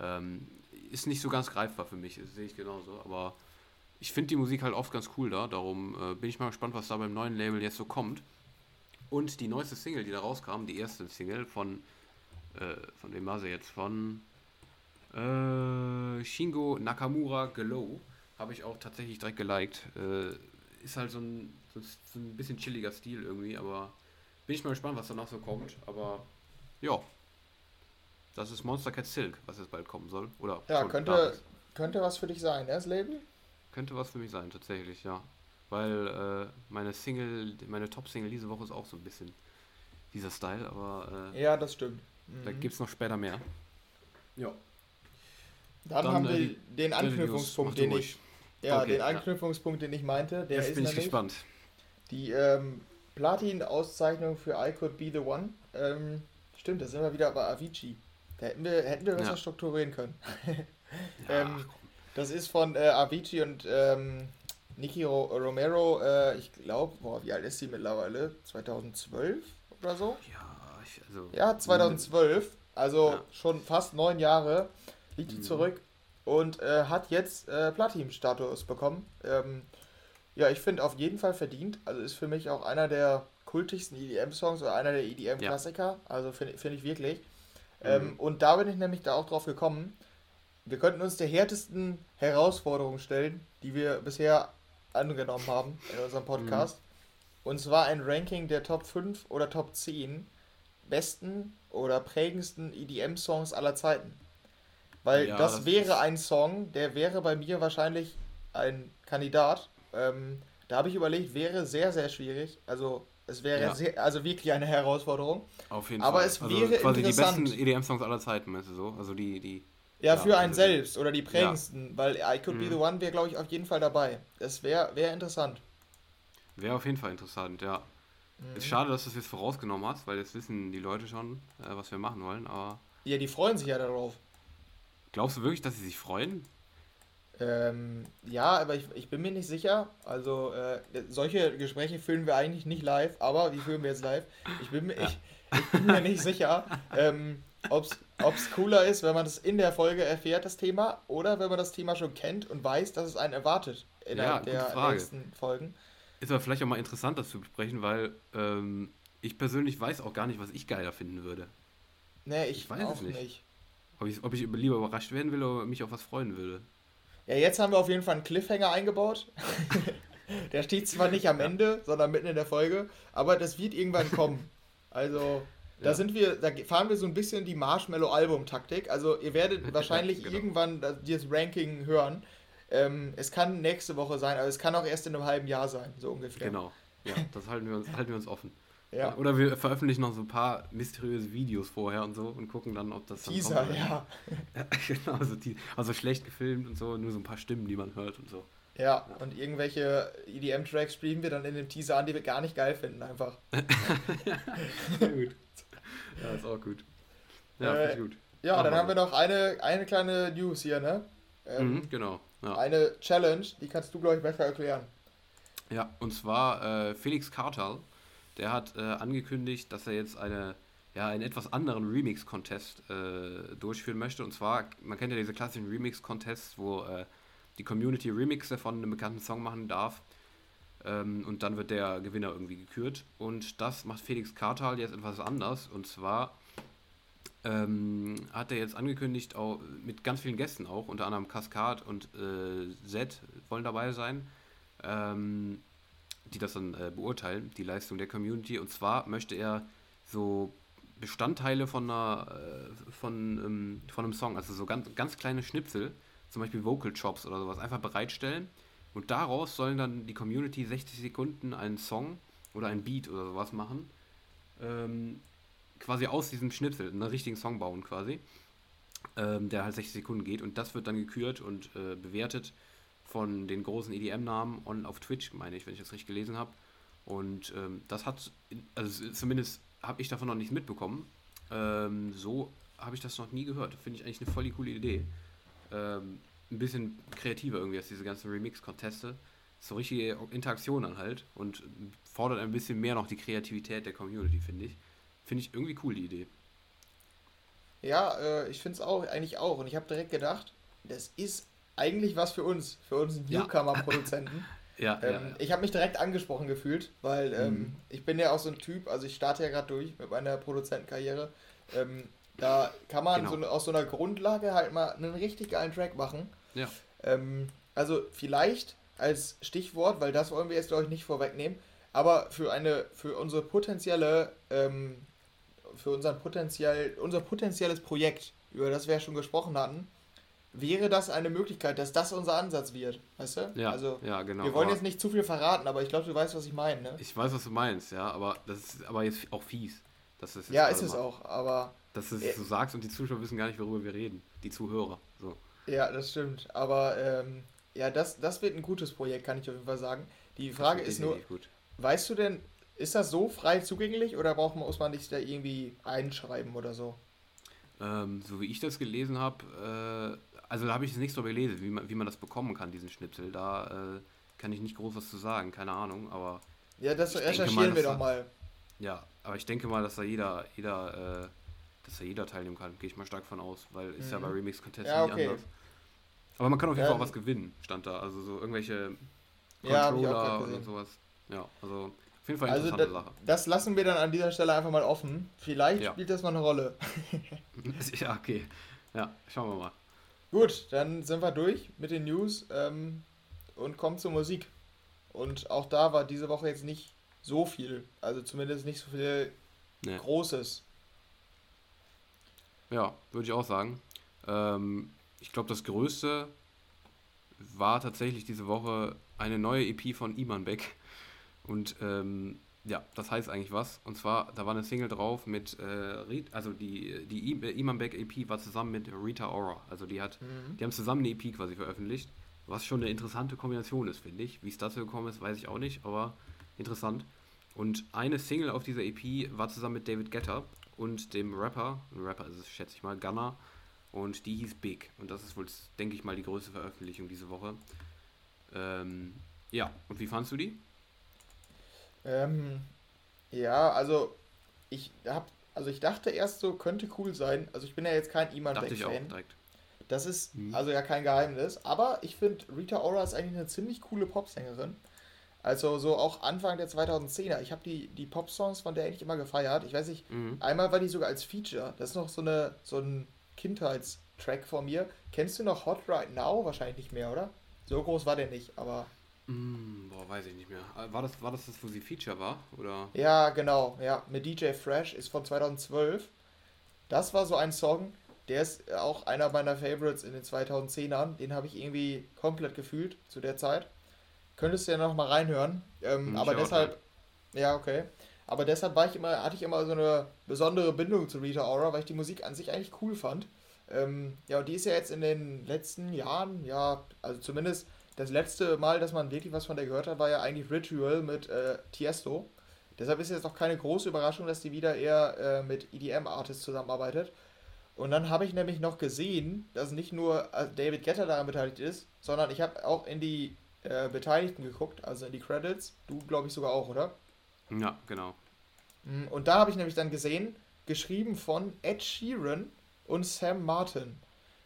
Ähm, ist nicht so ganz greifbar für mich, sehe ich genauso, aber ich finde die Musik halt oft ganz cool da, darum äh, bin ich mal gespannt, was da beim neuen Label jetzt so kommt. Und die neueste Single, die da rauskam, die erste Single von, äh, von wem war sie jetzt? Von äh, Shingo Nakamura Glow, habe ich auch tatsächlich direkt geliked. Äh, ist halt so ein, so ein bisschen chilliger Stil irgendwie, aber bin ich mal gespannt, was danach so kommt. Aber ja, das ist Monster Cat Silk, was jetzt bald kommen soll. Oder ja, könnte, könnte was für dich sein, ne, das Label? Könnte was für mich sein, tatsächlich, ja. Weil äh, meine Single, meine Top-Single diese Woche ist auch so ein bisschen dieser Style, aber. Äh, ja, das stimmt. Mhm. Da gibt es noch später mehr. Ja. Dann, Dann haben äh, wir den Anknüpfungspunkt, den ich. Ja, okay, den Anknüpfungspunkt, ja. den ich meinte, der Jetzt ist bin ich gespannt. Die ähm, Platin-Auszeichnung für I Could Be the One. Ähm, stimmt, da sind wir wieder bei Avicii. Da hätten wir, hätten wir besser ja. strukturieren können. ja, ähm, das ist von äh, Avicii und ähm, Nicky Romero, äh, ich glaube, wie alt ist sie mittlerweile? 2012 oder so? Ja, ich, also. Ja, 2012, also ja. schon fast neun Jahre liegt mhm. zurück und äh, hat jetzt äh, Platin-Status bekommen. Ähm, ja, ich finde auf jeden Fall verdient. Also ist für mich auch einer der kultigsten EDM-Songs oder einer der EDM-Klassiker. Ja. Also finde find ich wirklich. Mhm. Ähm, und da bin ich nämlich da auch drauf gekommen. Wir könnten uns der härtesten Herausforderung stellen, die wir bisher angenommen haben in unserem Podcast. Mhm. Und zwar ein Ranking der Top 5 oder Top 10 besten oder prägendsten EDM-Songs aller Zeiten. Weil ja, das, das, wäre ein Song, der wäre bei mir wahrscheinlich ein Kandidat. Ähm, da habe ich überlegt, wäre sehr, sehr schwierig. Also es wäre ja. sehr, also wirklich eine Herausforderung. Auf jeden Aber Fall. Aber es also wäre quasi interessant. die besten EDM-Songs aller Zeiten, meinst du so? Also die, die ja, für einen also selbst oder die prägendsten, ja. weil I Could mhm. Be the One wäre, glaube ich, auf jeden Fall dabei. Das wäre wär interessant. Wäre auf jeden Fall interessant, ja. Mhm. Ist schade, dass du es jetzt vorausgenommen hast, weil jetzt wissen die Leute schon, äh, was wir machen wollen, aber. Ja, die freuen sich ja darauf. Glaubst du wirklich, dass sie sich freuen? Ähm, ja, aber ich, ich bin mir nicht sicher. Also, äh, solche Gespräche führen wir eigentlich nicht live, aber die führen wir jetzt live. Ich bin, ja. ich, ich bin mir nicht sicher. Ähm, ob es cooler ist, wenn man das in der Folge erfährt, das Thema, oder wenn man das Thema schon kennt und weiß, dass es einen erwartet innerhalb ja, der nächsten Folgen. Ist aber vielleicht auch mal interessant, das zu besprechen, weil ähm, ich persönlich weiß auch gar nicht, was ich geiler finden würde. Nee, ich, ich weiß auch es nicht. nicht. Ob, ich, ob ich lieber überrascht werden will oder mich auf was freuen würde. Ja, jetzt haben wir auf jeden Fall einen Cliffhanger eingebaut. der steht zwar nicht am Ende, sondern mitten in der Folge, aber das wird irgendwann kommen. Also, da ja. sind wir, da fahren wir so ein bisschen die Marshmallow-Album-Taktik. Also ihr werdet wahrscheinlich genau. irgendwann das Ranking hören. Ähm, es kann nächste Woche sein, aber es kann auch erst in einem halben Jahr sein, so ungefähr. Genau. Ja, das halten wir uns, halten wir uns offen. Ja. Oder wir veröffentlichen noch so ein paar mysteriöse Videos vorher und so und gucken dann, ob das dann Teaser, kommt. ja. ja genau, also, also, schlecht gefilmt und so, nur so ein paar Stimmen, die man hört und so. Ja, ja. und irgendwelche EDM-Tracks spielen wir dann in dem Teaser an, die wir gar nicht geil finden, einfach. Sehr gut. Ja, ist auch gut. Ja, äh, gut. Ja, Machen dann haben wir noch eine, eine kleine News hier, ne? Ähm, mhm, genau. Ja. Eine Challenge, die kannst du, glaube ich, besser erklären. Ja, und zwar äh, Felix Kartal, der hat äh, angekündigt, dass er jetzt eine, ja, einen etwas anderen Remix-Contest äh, durchführen möchte. Und zwar, man kennt ja diese klassischen Remix-Contests, wo äh, die Community Remixe von einem bekannten Song machen darf. Ähm, und dann wird der Gewinner irgendwie gekürt. Und das macht Felix Kartal jetzt etwas anders. Und zwar ähm, hat er jetzt angekündigt, auch mit ganz vielen Gästen auch, unter anderem Cascade und äh, Z wollen dabei sein, ähm, die das dann äh, beurteilen, die Leistung der Community. Und zwar möchte er so Bestandteile von, einer, äh, von, ähm, von einem Song, also so ganz, ganz kleine Schnipsel, zum Beispiel Vocal Chops oder sowas, einfach bereitstellen und daraus sollen dann die Community 60 Sekunden einen Song oder ein Beat oder sowas machen. Ähm, quasi aus diesem Schnipsel einen richtigen Song bauen quasi. Ähm, der halt 60 Sekunden geht und das wird dann gekürt und äh, bewertet von den großen EDM-Namen und auf Twitch, meine ich, wenn ich das richtig gelesen habe. Und ähm, das hat, also zumindest habe ich davon noch nichts mitbekommen. Ähm, so habe ich das noch nie gehört. Finde ich eigentlich eine voll coole Idee. Ähm, ein bisschen kreativer irgendwie als diese ganzen Remix-Konteste. So richtige Interaktion dann halt und fordert ein bisschen mehr noch die Kreativität der Community, finde ich. Finde ich irgendwie cool, die Idee. Ja, äh, ich finde es auch, eigentlich auch. Und ich habe direkt gedacht, das ist eigentlich was für uns, für uns Newcomer-Produzenten. Ja. ähm, ja, ja. Ich habe mich direkt angesprochen gefühlt, weil ähm, mhm. ich bin ja auch so ein Typ, also ich starte ja gerade durch mit meiner Produzentenkarriere. Ähm, da kann man genau. so, aus so einer Grundlage halt mal einen richtig geilen Track machen. Ja. Ähm, also vielleicht als Stichwort, weil das wollen wir jetzt glaube ich nicht vorwegnehmen, aber für eine, für unsere potenzielle, ähm, für unseren potenziell, unser potenzielles Projekt, über das wir ja schon gesprochen hatten, wäre das eine Möglichkeit, dass das unser Ansatz wird, weißt du? Ja, also, ja genau. Wir wollen jetzt nicht zu viel verraten, aber ich glaube, du weißt, was ich meine, ne? Ich weiß, was du meinst, ja, aber das ist aber jetzt auch fies. Das ist ja, ist es mal, auch, aber... Dass du es so sagst und die Zuschauer wissen gar nicht, worüber wir reden. Die Zuhörer, so. Ja, das stimmt, aber ähm, ja, das, das wird ein gutes Projekt, kann ich auf jeden Fall sagen. Die Frage ist nur, gut. weißt du denn, ist das so frei zugänglich oder braucht man, muss man sich da irgendwie einschreiben oder so? Ähm, so wie ich das gelesen habe, äh, also da habe ich es nicht so gelesen, wie man, wie man das bekommen kann, diesen Schnipsel. Da äh, kann ich nicht groß was zu sagen, keine Ahnung, aber. Ja, das recherchieren mal, wir doch mal. Ja, aber ich denke mal, dass da jeder, jeder, äh, dass da jeder teilnehmen kann, gehe ich mal stark von aus, weil ist mhm. ja bei Remix Contest ja, okay. nicht anders. Aber man kann auf jeden ja, Fall auch was gewinnen, stand da. Also so irgendwelche Controller ja, und sowas. Ja, also auf jeden Fall eine also interessante da, Sache. Das lassen wir dann an dieser Stelle einfach mal offen. Vielleicht ja. spielt das mal eine Rolle. ja, okay. Ja, schauen wir mal. Gut, dann sind wir durch mit den News ähm, und kommen zur Musik. Und auch da war diese Woche jetzt nicht so viel. Also zumindest nicht so viel nee. Großes. Ja, würde ich auch sagen. Ähm, ich glaube, das Größte war tatsächlich diese Woche eine neue EP von Iman Beck. Und ähm, ja, das heißt eigentlich was. Und zwar, da war eine Single drauf mit, äh, also die, die Iman Beck EP war zusammen mit Rita Ora. Also die hat, mhm. die haben zusammen eine EP quasi veröffentlicht. Was schon eine interessante Kombination ist, finde ich. Wie es dazu gekommen ist, weiß ich auch nicht, aber interessant. Und eine Single auf dieser EP war zusammen mit David Guetta und dem Rapper, ein Rapper ist es, schätze ich mal, Gunner. Und die hieß Big. Und das ist wohl, denke ich mal, die größte Veröffentlichung diese Woche. Ähm, ja, und wie fandst du die? Ähm, ja, also ich hab, also ich dachte erst so, könnte cool sein. Also ich bin ja jetzt kein Iman Beck Fan. Das ist mhm. also ja kein Geheimnis. Aber ich finde, Rita Ora ist eigentlich eine ziemlich coole Popsängerin. Also so auch Anfang der 2010er. Ich habe die, die Pop-Songs von der eigentlich immer gefeiert. Ich weiß nicht, mhm. einmal war die sogar als Feature. Das ist noch so, eine, so ein Kindheitstrack von mir. Kennst du noch Hot Right Now? Wahrscheinlich nicht mehr, oder? So groß war der nicht, aber Mm, boah, weiß ich nicht mehr. Äh, war das, war das das, wo sie Feature war? Oder? Ja, genau. Ja, mit DJ Fresh ist von 2012. Das war so ein Song, der ist auch einer meiner Favorites in den 2010ern. Den habe ich irgendwie komplett gefühlt zu der Zeit. Könntest du ja noch mal reinhören. Ähm, hm, aber deshalb, ja, okay. Aber deshalb war ich immer, hatte ich immer so eine besondere Bindung zu Rita Ora, weil ich die Musik an sich eigentlich cool fand. Ähm, ja, und die ist ja jetzt in den letzten Jahren, ja, also zumindest das letzte Mal, dass man wirklich was von der gehört hat, war ja eigentlich Ritual mit äh, Tiesto. Deshalb ist jetzt auch keine große Überraschung, dass die wieder eher äh, mit EDM-Artists zusammenarbeitet. Und dann habe ich nämlich noch gesehen, dass nicht nur äh, David Getter daran beteiligt ist, sondern ich habe auch in die äh, Beteiligten geguckt, also in die Credits. Du, glaube ich, sogar auch, oder? Ja, genau. Mm, und da habe ich nämlich dann gesehen, geschrieben von Ed Sheeran und Sam Martin.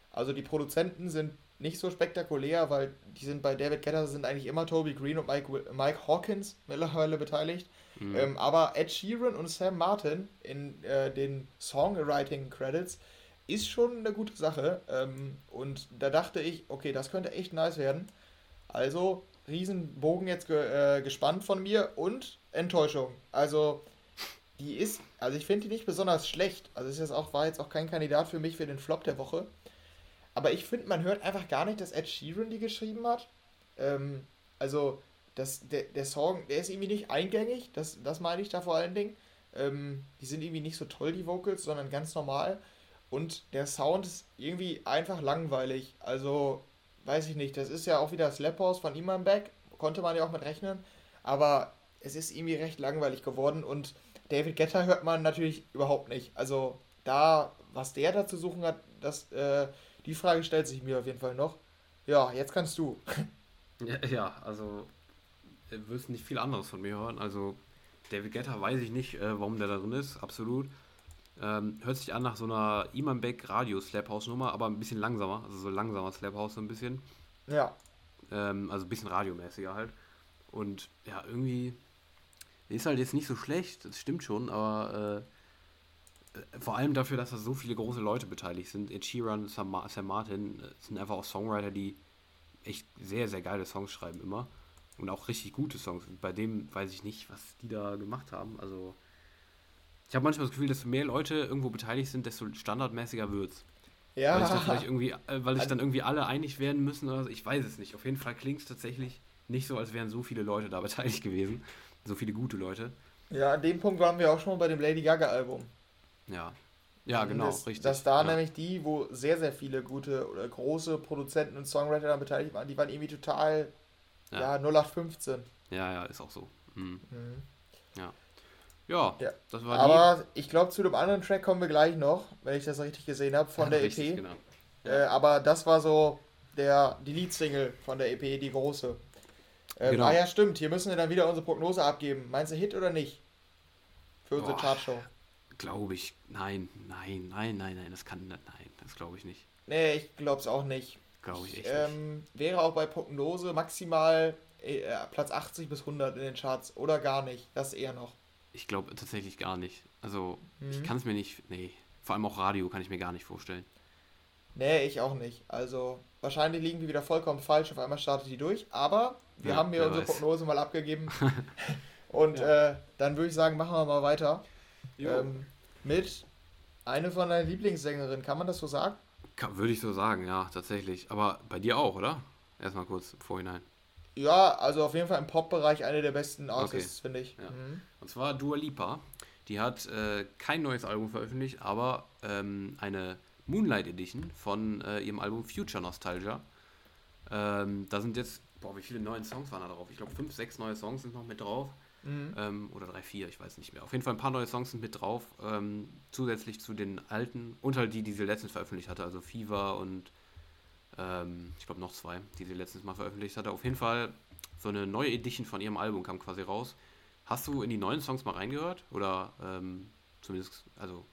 Also die Produzenten sind nicht so spektakulär, weil die sind bei David Guetta sind eigentlich immer Toby Green und Mike, Mike Hawkins mittlerweile beteiligt. Mhm. Ähm, aber Ed Sheeran und Sam Martin in äh, den Songwriting Credits ist schon eine gute Sache. Ähm, und da dachte ich, okay, das könnte echt nice werden. Also Riesenbogen jetzt ge äh, gespannt von mir und Enttäuschung. Also die ist, also ich finde die nicht besonders schlecht. Also ist jetzt auch, war jetzt auch kein Kandidat für mich für den Flop der Woche. Aber ich finde, man hört einfach gar nicht, dass Ed Sheeran die geschrieben hat. Ähm, also, das, der, der Song, der ist irgendwie nicht eingängig, das, das meine ich da vor allen Dingen. Ähm, die sind irgendwie nicht so toll, die Vocals, sondern ganz normal. Und der Sound ist irgendwie einfach langweilig. Also, weiß ich nicht, das ist ja auch wieder Slap House von Iman Beck, konnte man ja auch mit rechnen. Aber es ist irgendwie recht langweilig geworden und David Guetta hört man natürlich überhaupt nicht. Also, da, was der da zu suchen hat, das, äh, die Frage stellt sich mir auf jeden Fall noch. Ja, jetzt kannst du. ja, ja, also du wirst nicht viel anderes von mir hören. Also David Guetta weiß ich nicht, äh, warum der da drin ist, absolut. Ähm, hört sich an nach so einer Iman Beck Radio Slap House Nummer, aber ein bisschen langsamer, also so langsamer Slap House so ein bisschen. Ja. Ähm, also ein bisschen radiomäßiger halt. Und ja, irgendwie ist halt jetzt nicht so schlecht, das stimmt schon, aber äh, vor allem dafür, dass da so viele große Leute beteiligt sind. Ed Sheeran, Sam, Sam Martin äh, sind einfach auch Songwriter, die echt sehr, sehr geile Songs schreiben immer. Und auch richtig gute Songs. Und bei dem weiß ich nicht, was die da gemacht haben. Also, ich habe manchmal das Gefühl, desto mehr Leute irgendwo beteiligt sind, desto standardmäßiger wird's. Ja. Weil, ich dann irgendwie, äh, weil sich dann irgendwie alle einig werden müssen oder so. Ich weiß es nicht. Auf jeden Fall klingt es tatsächlich nicht so, als wären so viele Leute da beteiligt gewesen. So viele gute Leute. Ja, an dem Punkt waren wir auch schon bei dem Lady Gaga Album. Ja. Ja, genau, das, richtig. Dass da ja. nämlich die, wo sehr, sehr viele gute oder große Produzenten und Songwriter daran beteiligt waren, die waren irgendwie total, ja, ja 0815. Ja, ja, ist auch so. Mhm. Mhm. Ja. Ja, ja, das war Aber die. ich glaube, zu dem anderen Track kommen wir gleich noch, wenn ich das richtig gesehen habe, von ja, der richtig, EP. Genau. Äh, aber das war so der, die Lead-Single von der EP, die große. Ähm, genau. Ah ja, stimmt. Hier müssen wir dann wieder unsere Prognose abgeben. Meinst du Hit oder nicht? Für unsere Chartshow. Glaube ich. Nein, nein, nein, nein, nein. Das kann. Nein, das glaube ich nicht. Nee, ich glaube es auch nicht. Glaube ich echt ähm, nicht. Wäre auch bei Prognose maximal äh, Platz 80 bis 100 in den Charts oder gar nicht. Das eher noch. Ich glaube tatsächlich gar nicht. Also, mhm. ich kann es mir nicht. Nee. Vor allem auch Radio kann ich mir gar nicht vorstellen. Nee, ich auch nicht. Also, wahrscheinlich liegen wir wieder vollkommen falsch. Auf einmal startet die durch. Aber wir ja, haben hier unsere weiß. Prognose mal abgegeben. Und ja. äh, dann würde ich sagen, machen wir mal weiter. Ähm, mit einer von deinen Lieblingssängerinnen. Kann man das so sagen? würde ich so sagen, ja, tatsächlich. Aber bei dir auch, oder? Erstmal kurz im Vorhinein. Ja, also auf jeden Fall im Pop-Bereich eine der besten Artists, okay. finde ich. Ja. Mhm. Und zwar Dua Lipa. Die hat äh, kein neues Album veröffentlicht, aber ähm, eine Moonlight Edition von äh, ihrem Album Future Nostalgia. Ähm, da sind jetzt, boah, wie viele neue Songs waren da drauf? Ich glaube, fünf, sechs neue Songs sind noch mit drauf. Mhm. Ähm, oder drei, vier, ich weiß nicht mehr. Auf jeden Fall ein paar neue Songs sind mit drauf. Ähm, zusätzlich zu den alten und halt die, die sie letztens veröffentlicht hatte. Also Fever und ähm, ich glaube noch zwei, die sie letztens mal veröffentlicht hatte. Auf jeden Fall so eine neue Edition von ihrem Album kam quasi raus. Hast du in die neuen Songs mal reingehört? Oder ähm, zumindest, also,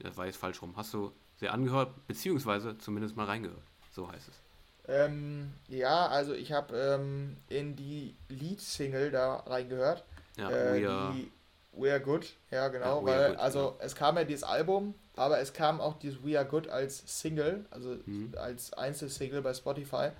das war jetzt falsch rum. Hast du sie angehört, beziehungsweise zumindest mal reingehört? So heißt es. Ähm, ja, also ich habe ähm, in die Lead-Single da reingehört. Ja, äh, we, are, We Are Good, ja genau, ja, weil good, also ja. es kam ja dieses Album, aber es kam auch dieses We Are Good als Single, also mhm. als Einzelsingle bei Spotify.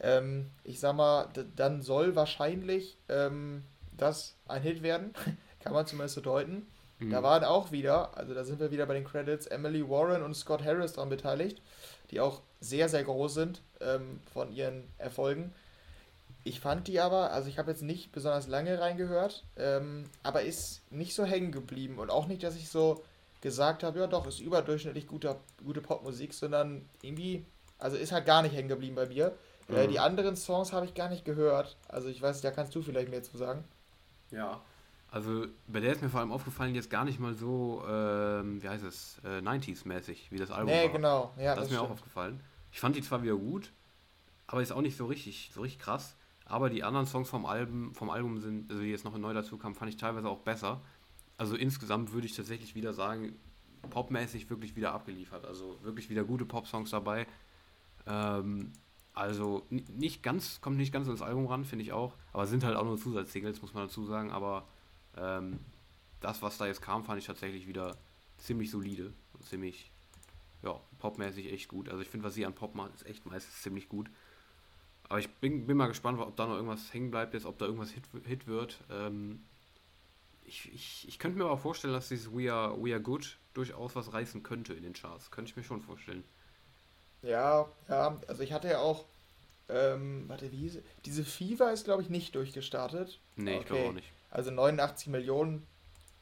Ähm, ich sag mal, dann soll wahrscheinlich ähm, das ein Hit werden, kann man zumindest so deuten. Mhm. Da waren auch wieder, also da sind wir wieder bei den Credits, Emily Warren und Scott Harris daran beteiligt, die auch sehr, sehr groß sind ähm, von ihren Erfolgen. Ich fand die aber, also ich habe jetzt nicht besonders lange reingehört, ähm, aber ist nicht so hängen geblieben und auch nicht, dass ich so gesagt habe, ja doch, ist überdurchschnittlich guter, gute Popmusik, sondern irgendwie, also ist halt gar nicht hängen geblieben bei mir. Äh, mhm. Äh, die anderen Songs habe ich gar nicht gehört, also ich weiß, da kannst du vielleicht mehr zu sagen. Ja, also bei der ist mir vor allem aufgefallen, jetzt gar nicht mal so, ähm, wie heißt es, äh, 90s-mäßig, wie das Album nee, war. genau, ja. Das, das ist mir stimmt. auch aufgefallen. Ich fand die zwar wieder gut, aber ist auch nicht so richtig, so richtig krass. Aber die anderen Songs vom Album, vom Album sind, also die jetzt noch neu dazu kamen, fand ich teilweise auch besser. Also insgesamt würde ich tatsächlich wieder sagen, popmäßig wirklich wieder abgeliefert. Also wirklich wieder gute Pop-Songs dabei. Ähm, also nicht ganz, kommt nicht ganz ins Album ran, finde ich auch. Aber sind halt auch nur Zusatzsingles, muss man dazu sagen. Aber ähm, das, was da jetzt kam, fand ich tatsächlich wieder ziemlich solide ziemlich, ja, popmäßig echt gut. Also ich finde, was sie an Pop macht, ist echt meistens ziemlich gut. Aber ich bin, bin mal gespannt, ob da noch irgendwas hängen bleibt jetzt, ob da irgendwas Hit, Hit wird. Ähm, ich, ich, ich könnte mir aber vorstellen, dass dieses We Are, We Are Good durchaus was reißen könnte in den Charts. Könnte ich mir schon vorstellen. Ja, ja, also ich hatte ja auch, ähm, warte, wie hieß Diese Fever ist, glaube ich, nicht durchgestartet. Nee, okay. ich glaube auch nicht. Also 89 Millionen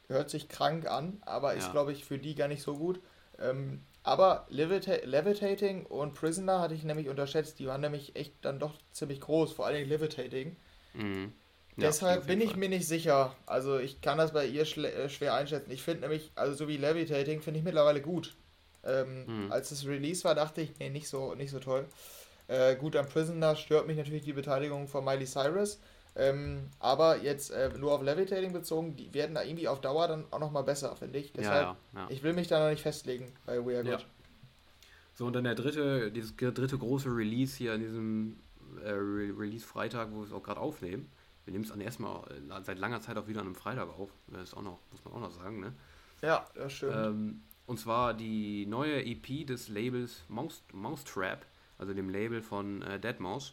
hört sich krank an, aber ist, ja. glaube ich, für die gar nicht so gut. Ähm, aber Levita Levitating und Prisoner hatte ich nämlich unterschätzt. Die waren nämlich echt dann doch ziemlich groß, vor allem Levitating. Mhm. Ja, Deshalb bin ich Fall. mir nicht sicher. Also ich kann das bei ihr äh, schwer einschätzen. Ich finde nämlich, also so wie Levitating finde ich mittlerweile gut. Ähm, mhm. Als es Release war, dachte ich, nee, nicht so, nicht so toll. Äh, gut, am Prisoner stört mich natürlich die Beteiligung von Miley Cyrus. Ähm, aber jetzt äh, nur auf Levitating bezogen, die werden da irgendwie auf Dauer dann auch nochmal besser, finde ich. Deshalb, ja, ja, ja. ich will mich da noch nicht festlegen bei We Are Good. So, und dann der dritte, dieses dritte große Release hier an diesem äh, Re Release-Freitag, wo wir es auch gerade aufnehmen. Wir nehmen es dann erstmal äh, seit langer Zeit auch wieder an einem Freitag auf. Das ist auch noch, muss man auch noch sagen, ne? Ja, das stimmt. Ähm, und zwar die neue EP des Labels Mouse, Mousetrap, also dem Label von äh, Deadmau5.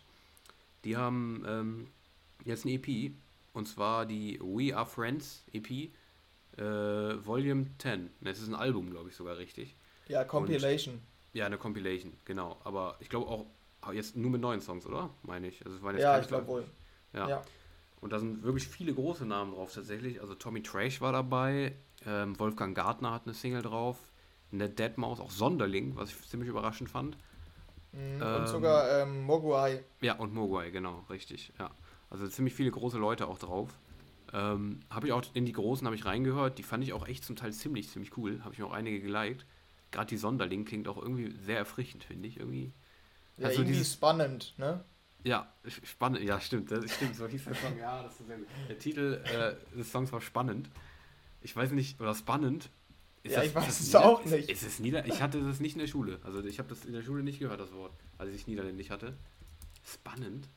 Die haben ähm, jetzt eine EP, und zwar die We Are Friends EP, äh, Volume 10. Das ist ein Album, glaube ich, sogar richtig. Ja, Compilation. Und, ja, eine Compilation, genau. Aber ich glaube auch jetzt nur mit neuen Songs, oder? Meine ich. Also es ja, ich glaube wohl. Ja. ja. Und da sind wirklich viele große Namen drauf tatsächlich. Also Tommy Trash war dabei, ähm, Wolfgang Gartner hat eine Single drauf, eine Deadmaus, auch Sonderling, was ich ziemlich überraschend fand. Mhm, ähm, und sogar ähm, Mogwai. Ja, und Mogwai, genau, richtig. Ja. Also ziemlich viele große Leute auch drauf. Ähm, habe ich auch in die großen habe ich reingehört, die fand ich auch echt zum Teil ziemlich, ziemlich cool. Habe ich mir auch einige geliked. Gerade die Sonderling klingt auch irgendwie sehr erfrischend, finde ich. Irgendwie. Ja, also irgendwie dieses, spannend, ne? Ja, spannend, ja, stimmt, das stimmt, so hieß der Song, ja, das ist sehr gut. Der Titel äh, des Songs war spannend. Ich weiß nicht, oder spannend. Ist ja, das, ich weiß es auch nicht. Ist, ist Nieder ich hatte das nicht in der Schule. Also ich habe das in der Schule nicht gehört, das Wort, als ich Niederländisch hatte. Spannend?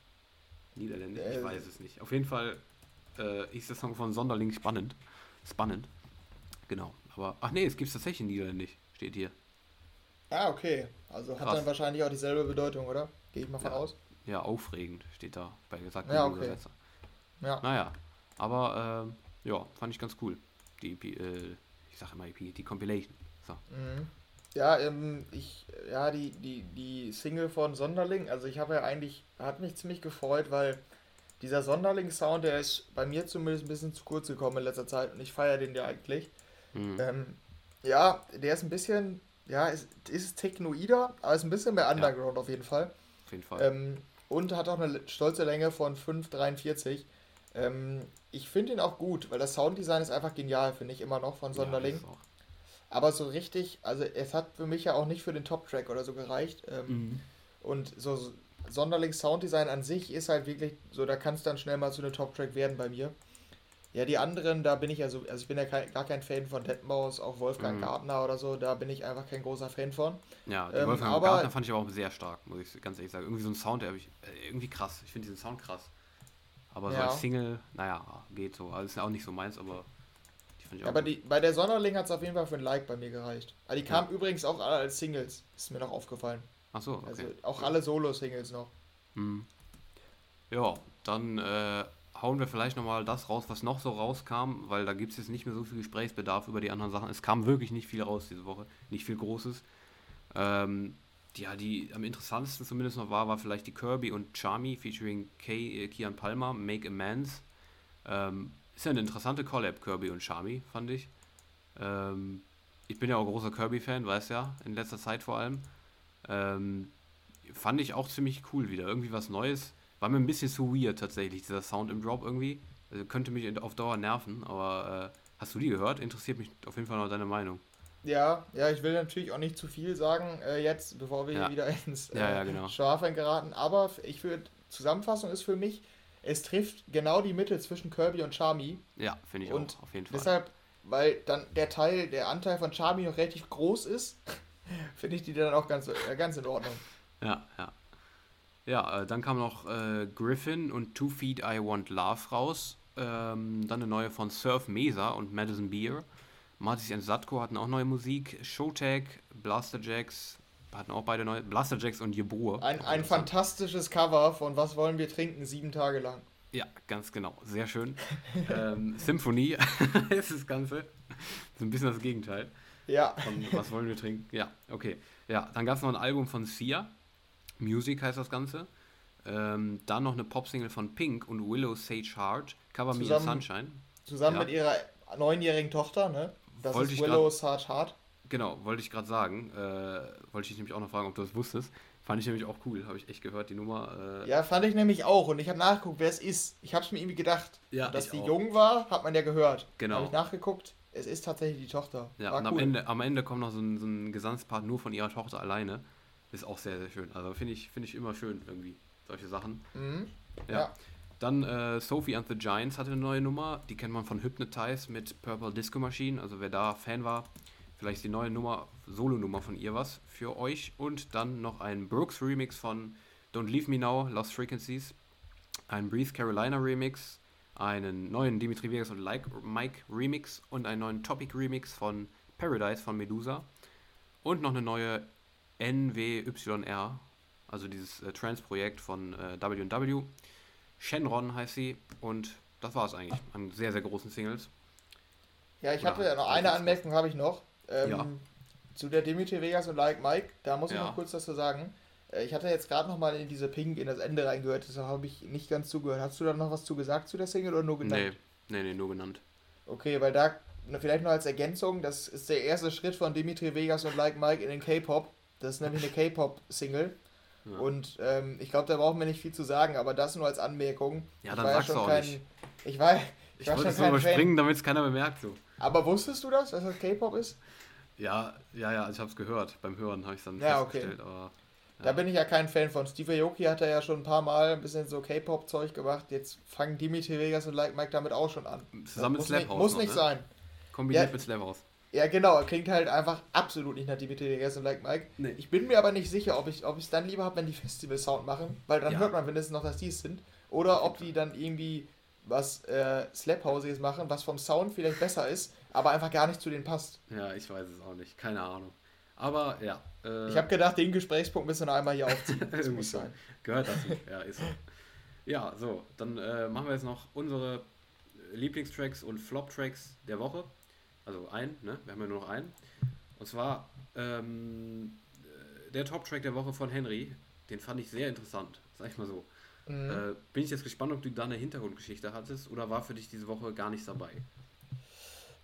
Niederländisch? Äh, ich weiß es nicht. Auf jeden Fall äh, ist der Song von Sonderling spannend. Spannend. Genau. Aber, ach nee, es gibt es tatsächlich in Niederländisch, steht hier. Ah, okay. Also Krass. hat dann wahrscheinlich auch dieselbe Bedeutung, oder? Gehe ich mal von ja. aus. Ja, aufregend steht da bei gesagt ja, okay. Ja. Naja, aber äh, ja, fand ich ganz cool. Die EP, äh, ich sage immer EP, die Compilation. So. Mhm. Ja, ähm, ich, ja, die, die, die Single von Sonderling, also ich habe ja eigentlich, hat mich ziemlich gefreut, weil dieser Sonderling-Sound, der ist bei mir zumindest ein bisschen zu kurz gekommen in letzter Zeit und ich feiere den ja eigentlich. Mhm. Ähm, ja, der ist ein bisschen, ja, ist, ist technoider, aber ist ein bisschen mehr Underground ja. auf jeden Fall. Auf jeden Fall. Ähm, und hat auch eine stolze Länge von 5,43. Ähm, ich finde ihn auch gut, weil das Sounddesign ist einfach genial, finde ich immer noch von Sonderling. Ja, Aber so richtig, also es hat für mich ja auch nicht für den Top-Track oder so gereicht. Ähm, mhm. Und so Sonderling Sounddesign an sich ist halt wirklich so, da kann es dann schnell mal zu einem Top-Track werden bei mir. Ja, die anderen, da bin ich ja so, also ich bin ja kein, gar kein Fan von Deadmaus, auch Wolfgang mhm. Gartner oder so, da bin ich einfach kein großer Fan von. Ja, ähm, Wolfgang aber, Gartner fand ich aber auch sehr stark, muss ich ganz ehrlich sagen. Irgendwie so ein Sound, der habe ich, äh, irgendwie krass. Ich finde diesen Sound krass. Aber ja. so als Single, naja, geht so. Also ist ja auch nicht so meins, aber die Aber die, bei der Sonderling hat es auf jeden Fall für ein Like bei mir gereicht. Aber die kamen ja. übrigens auch alle als Singles, ist mir noch aufgefallen. Ach so, okay. Also auch alle Solo-Singles noch. Mhm. Ja, dann äh, hauen wir vielleicht nochmal das raus, was noch so rauskam, weil da gibt es jetzt nicht mehr so viel Gesprächsbedarf über die anderen Sachen. Es kam wirklich nicht viel raus diese Woche, nicht viel Großes. Ähm, ja, die am interessantesten zumindest noch war, war vielleicht die Kirby und Charmy featuring Kay, äh, Kian Palmer, Make Amends. Ähm, ist ja eine interessante Collab, Kirby und Charmy, fand ich. Ähm, ich bin ja auch großer Kirby-Fan, weiß ja, in letzter Zeit vor allem. Ähm, fand ich auch ziemlich cool wieder. Irgendwie was Neues. War mir ein bisschen zu weird tatsächlich, dieser Sound im Drop irgendwie. Also könnte mich auf Dauer nerven, aber äh, hast du die gehört? Interessiert mich auf jeden Fall noch deine Meinung. Ja, ja, ich will natürlich auch nicht zu viel sagen äh, jetzt, bevor wir ja. hier wieder ins äh, ja, ja, genau. Schlafen geraten. Aber ich würde, Zusammenfassung ist für mich, es trifft genau die Mitte zwischen Kirby und Charmy. Ja, finde ich und auch, auf jeden Fall. Deshalb, weil dann der Teil, der Anteil von Charmy noch relativ groß ist, finde ich die dann auch ganz, äh, ganz in Ordnung. Ja, ja. Ja, äh, dann kam noch äh, Griffin und Two Feet I Want Love raus. Ähm, dann eine neue von Surf Mesa und Madison Beer. Martis und Satko hatten auch neue Musik. Showtag, Blaster Jacks hatten auch beide neue. Blaster Jacks und Jebur. Ein, ein fantastisches Cover von Was wollen wir trinken? Sieben Tage lang. Ja, ganz genau. Sehr schön. ähm, Symphonie ist das Ganze. So ein bisschen das Gegenteil. Ja. Von Was wollen wir trinken? Ja, okay. Ja, dann gab es noch ein Album von Sia. Music heißt das Ganze. Ähm, dann noch eine Popsingle von Pink und Willow Sage Heart, Cover zusammen, Me in Sunshine. Zusammen ja. mit ihrer neunjährigen Tochter, ne? Das wollte ist Willow Sage Heart. Genau, wollte ich gerade sagen. Äh, wollte ich nämlich auch noch fragen, ob du das wusstest. Fand ich nämlich auch cool, habe ich echt gehört, die Nummer. Äh ja, fand ich nämlich auch. Und ich habe nachgeguckt, wer es ist. Ich habe es mir irgendwie gedacht. Ja, dass die auch. jung war, hat man ja gehört. Genau. Habe ich nachgeguckt. Es ist tatsächlich die Tochter. Ja, war und cool. am, Ende, am Ende kommt noch so ein, so ein Gesangspart nur von ihrer Tochter alleine. ist auch sehr, sehr schön. Also finde ich, find ich immer schön irgendwie, solche Sachen. Mhm. Ja. ja. Dann äh, Sophie and the Giants hatte eine neue Nummer. Die kennt man von Hypnotize mit Purple Disco Machine. Also wer da Fan war, vielleicht ist die neue Nummer, Solo-Nummer von ihr was für euch. Und dann noch ein Brooks Remix von Don't Leave Me Now, Lost Frequencies. Ein Breathe Carolina Remix. Einen neuen Dimitri Vegas und like Mike Remix. Und einen neuen Topic Remix von Paradise von Medusa. Und noch eine neue NWYR, also dieses äh, Trance-Projekt von äh, WW. Shenron heißt sie und das war es eigentlich an sehr, sehr großen Singles. Ja, ich habe ja noch eine Anmerkung, habe ich noch. Ähm, ja. Zu der Dimitri Vegas und Like Mike, da muss ich ja. noch kurz dazu sagen. Äh, ich hatte jetzt gerade noch mal in diese Pink in das Ende reingehört, deshalb habe ich nicht ganz zugehört. Hast du da noch was zu gesagt zu der Single oder nur genannt? Nee, nee, nee nur genannt. Okay, weil da vielleicht noch als Ergänzung, das ist der erste Schritt von Dimitri Vegas und Like Mike in den K-Pop. Das ist nämlich eine K-Pop-Single. Ja. Und ähm, ich glaube, da brauchen wir nicht viel zu sagen, aber das nur als Anmerkung. Ja, dann sagst ja du auch kein, nicht. Ich war, ich, wollte es nur überspringen, damit es keiner bemerkt. So. Aber wusstest du das, dass das K-Pop ist? Ja, ja, ja, ich habe es gehört. Beim Hören habe ich es dann ja, festgestellt. Okay. Aber, ja. Da bin ich ja kein Fan von. Steve Aoki hat ja schon ein paar Mal ein bisschen so K-Pop-Zeug gemacht. Jetzt fangen Dimitri Vegas und Like Mike damit auch schon an. Zusammen mit Slap House. Muss nicht ne? sein. Kombiniert ja, mit Slap House. Ja, genau, klingt halt einfach absolut nicht nach Dimitri Vegas und Like Mike. Nee. Ich bin mir aber nicht sicher, ob ich es dann lieber habe, wenn die Festival-Sound machen, weil dann ja. hört man wenigstens noch, dass die es sind. Oder ob die dann irgendwie was äh, Slap-Hausiges machen, was vom Sound vielleicht besser ist, aber einfach gar nicht zu denen passt. Ja, ich weiß es auch nicht. Keine Ahnung. Aber ja. Äh, ich habe gedacht, den Gesprächspunkt müssen wir einmal hier aufziehen. Das muss sein. Gehört dazu. Ja, ist so. Ja, so, dann äh, machen wir jetzt noch unsere Lieblingstracks und Flop-Tracks der Woche. Also ein, ne? Wir haben ja nur noch einen. Und zwar ähm, der Top-Track der Woche von Henry. Den fand ich sehr interessant, sag ich mal so. Mhm. Äh, bin ich jetzt gespannt, ob du da eine Hintergrundgeschichte hattest oder war für dich diese Woche gar nichts dabei?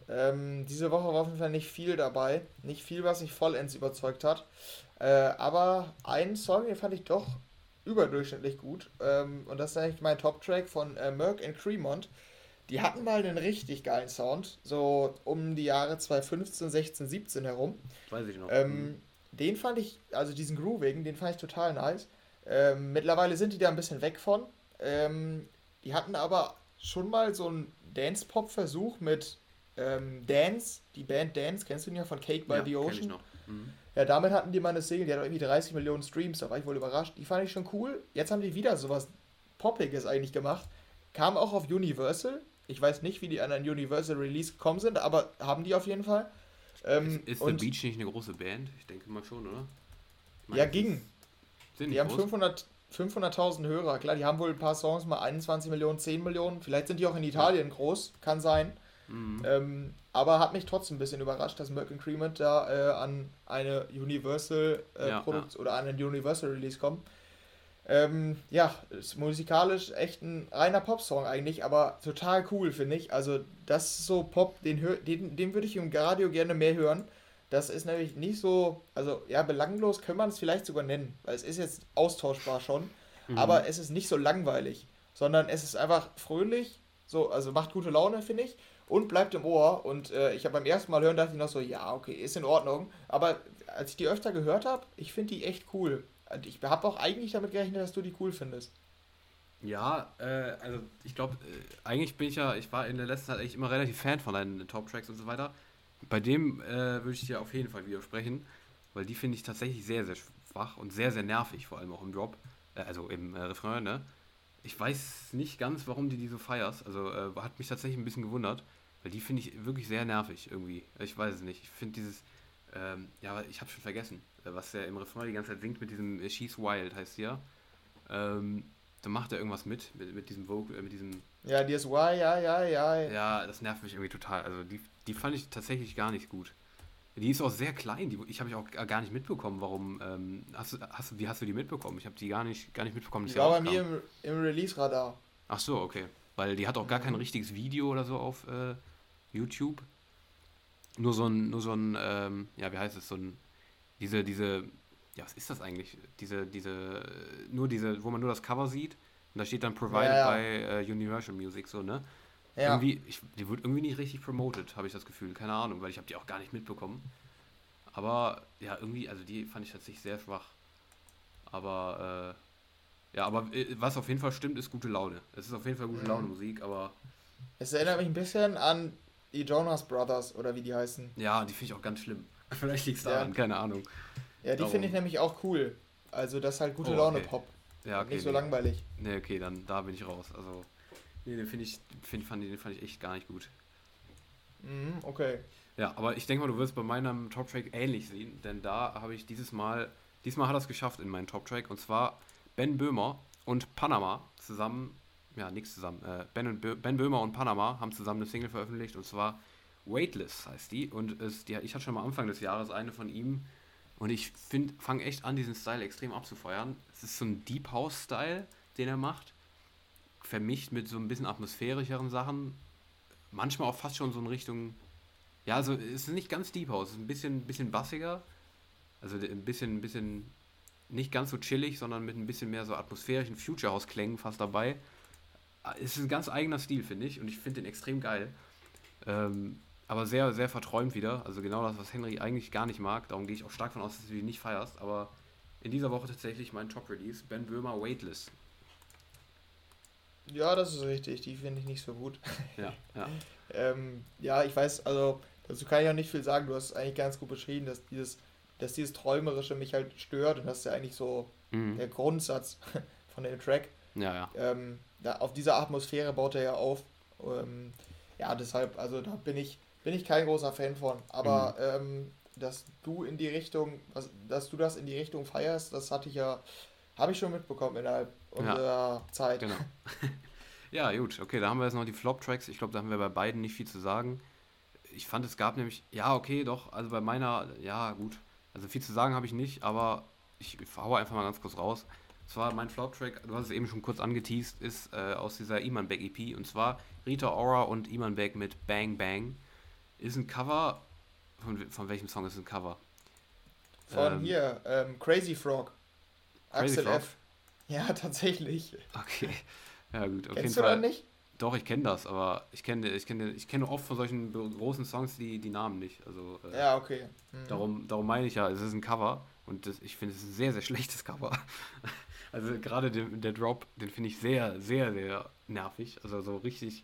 Ähm, diese Woche war auf jeden Fall nicht viel dabei. Nicht viel, was mich vollends überzeugt hat. Äh, aber einen Song, den fand ich doch überdurchschnittlich gut. Ähm, und das ist eigentlich mein Top-Track von äh, Merck and Cremont. Die hatten mal einen richtig geilen Sound, so um die Jahre 2015, 16, 17 herum. Weiß ich noch. Ähm, mhm. Den fand ich, also diesen Groovigen, den fand ich total nice. Ähm, mittlerweile sind die da ein bisschen weg von. Ähm, die hatten aber schon mal so einen Dance-Pop-Versuch mit ähm, Dance, die Band Dance, kennst du den ja von Cake by ja, the Ocean? Ich noch. Mhm. Ja, damit hatten die mal eine Single, die hat irgendwie 30 Millionen Streams, da war ich wohl überrascht. Die fand ich schon cool. Jetzt haben die wieder sowas Poppiges eigentlich gemacht. Kam auch auf Universal, ich weiß nicht, wie die an ein Universal Release gekommen sind, aber haben die auf jeden Fall. Ähm, ist, ist The Beach nicht eine große Band? Ich denke mal schon, oder? Meine, ja, ging. Sind die haben 500, 500.000 Hörer. Klar, die haben wohl ein paar Songs, mal 21 Millionen, 10 Millionen. Vielleicht sind die auch in Italien groß, kann sein. Mhm. Ähm, aber hat mich trotzdem ein bisschen überrascht, dass Merck Cremant da äh, an eine Universal äh, ja, Produkt ja. oder an einen Universal Release kommt. Ähm, ja, ist musikalisch echt ein reiner Popsong eigentlich, aber total cool, finde ich. Also, das ist so Pop, den, den, den würde ich im Radio gerne mehr hören. Das ist nämlich nicht so, also ja, belanglos kann man es vielleicht sogar nennen, weil es ist jetzt austauschbar schon, mhm. aber es ist nicht so langweilig, sondern es ist einfach fröhlich, so, also macht gute Laune, finde ich, und bleibt im Ohr. Und äh, ich habe beim ersten Mal hören, dachte ich noch so, ja, okay, ist in Ordnung. Aber als ich die öfter gehört habe, ich finde die echt cool. Ich habe auch eigentlich damit gerechnet, dass du die cool findest. Ja, äh, also ich glaube, äh, eigentlich bin ich ja, ich war in der letzten Zeit eigentlich immer relativ Fan von deinen Top-Tracks und so weiter. Bei dem äh, würde ich dir auf jeden Fall widersprechen, weil die finde ich tatsächlich sehr, sehr schwach und sehr, sehr nervig, vor allem auch im Drop, äh, also im äh, Refrain, ne? Ich weiß nicht ganz, warum du die so feierst, also äh, hat mich tatsächlich ein bisschen gewundert, weil die finde ich wirklich sehr nervig irgendwie. Ich weiß es nicht. Ich finde dieses, ähm, ja, ich habe schon vergessen was er im Refrain die ganze Zeit singt mit diesem äh, She's Wild, heißt ja. Ähm, da macht er irgendwas mit, mit, mit diesem Vocal, äh, mit diesem. Ja, die ist Why, ja, ja, ja. Ja, das nervt mich irgendwie total. Also die, die fand ich tatsächlich gar nicht gut. Die ist auch sehr klein. Die, ich habe ich auch gar nicht mitbekommen, warum. Ähm, hast, du, hast, wie hast du die mitbekommen? Ich habe die gar nicht, gar nicht mitbekommen. Die war bei mir im, im Release-Radar. Ach so, okay. Weil die hat auch gar kein mhm. richtiges Video oder so auf äh, YouTube. Nur so ein, nur so ein, ähm, ja, wie heißt es, so ein diese, diese, ja, was ist das eigentlich? Diese, diese, nur diese, wo man nur das Cover sieht und da steht dann Provided ja, ja. by uh, Universal Music, so, ne? Ja. Irgendwie, ich, die wird irgendwie nicht richtig promoted, habe ich das Gefühl. Keine Ahnung, weil ich habe die auch gar nicht mitbekommen. Aber ja, irgendwie, also die fand ich tatsächlich sehr schwach. Aber äh, ja, aber äh, was auf jeden Fall stimmt, ist gute Laune. Es ist auf jeden Fall gute Laune Musik, aber. Es erinnert mich ein bisschen an die Jonas Brothers oder wie die heißen. Ja, die finde ich auch ganz schlimm. Vielleicht liegt es daran, ja. keine Ahnung. Ja, die finde ich nämlich auch cool. Also das ist halt gute oh, Laune Pop. Ja, okay. Nicht so nee. langweilig. Nee, okay, dann da bin ich raus. Also, nee, den finde ich, find, fand, den fand ich echt gar nicht gut. Mhm, okay. Ja, aber ich denke mal, du wirst bei meinem Top-Track ähnlich sehen, denn da habe ich dieses Mal, diesmal hat er es geschafft in meinen Top-Track und zwar Ben Böhmer und Panama zusammen, ja, nichts zusammen, äh, ben, und Bö ben Böhmer und Panama haben zusammen eine Single veröffentlicht und zwar Weightless heißt die und es, die, ich hatte schon mal Anfang des Jahres eine von ihm und ich fange echt an, diesen Style extrem abzufeuern. Es ist so ein Deep House-Style, den er macht. Vermischt mit so ein bisschen atmosphärischeren Sachen. Manchmal auch fast schon so in Richtung. Ja, also es ist nicht ganz Deep House, es ist ein bisschen, bisschen bassiger. Also ein bisschen, bisschen nicht ganz so chillig, sondern mit ein bisschen mehr so atmosphärischen Future House-Klängen fast dabei. Es ist ein ganz eigener Stil, finde ich, und ich finde den extrem geil. Ähm, aber sehr, sehr verträumt wieder. Also genau das, was Henry eigentlich gar nicht mag. Darum gehe ich auch stark von aus, dass du die nicht feierst. Aber in dieser Woche tatsächlich mein Top-Release, Ben Böhmer Weightless. Ja, das ist richtig. Die finde ich nicht so gut. Ja, ja. ähm, ja, ich weiß, also dazu kann ich auch nicht viel sagen. Du hast eigentlich ganz gut beschrieben, dass dieses, dass dieses Träumerische mich halt stört. Und das ist ja eigentlich so mhm. der Grundsatz von dem Track. Ja, ja. Ähm, da, auf dieser Atmosphäre baut er ja auf. Ähm, ja, deshalb, also da bin ich bin ich kein großer Fan von. Aber mhm. ähm, dass du in die Richtung, was, dass du das in die Richtung feierst, das hatte ich ja, habe ich schon mitbekommen innerhalb unserer ja, Zeit. Genau. ja, gut, okay, da haben wir jetzt noch die Flop-Tracks. Ich glaube, da haben wir bei beiden nicht viel zu sagen. Ich fand, es gab nämlich, ja, okay, doch, also bei meiner, ja, gut. Also viel zu sagen habe ich nicht, aber ich haue einfach mal ganz kurz raus. Und zwar mein Flop-Track, du hast es eben schon kurz angeteased, ist äh, aus dieser Iman Beck EP und zwar Rita Ora und Iman Beck mit Bang Bang ist ein Cover. Von, von welchem Song ist ein Cover? Von ähm, hier, ähm, Crazy Frog. Crazy Axel Frog? F. Ja, tatsächlich. Okay. Ja, gut. Auf Kennst jeden du Fall. nicht? Doch, ich kenne das, aber ich kenne ich kenne ich kenne oft von solchen großen Songs die, die Namen nicht. Also, äh, ja, okay. Mhm. Darum, darum meine ich ja, es ist ein Cover und das, ich finde es ist ein sehr, sehr schlechtes Cover. also gerade der Drop, den finde ich sehr, sehr, sehr nervig. Also so richtig,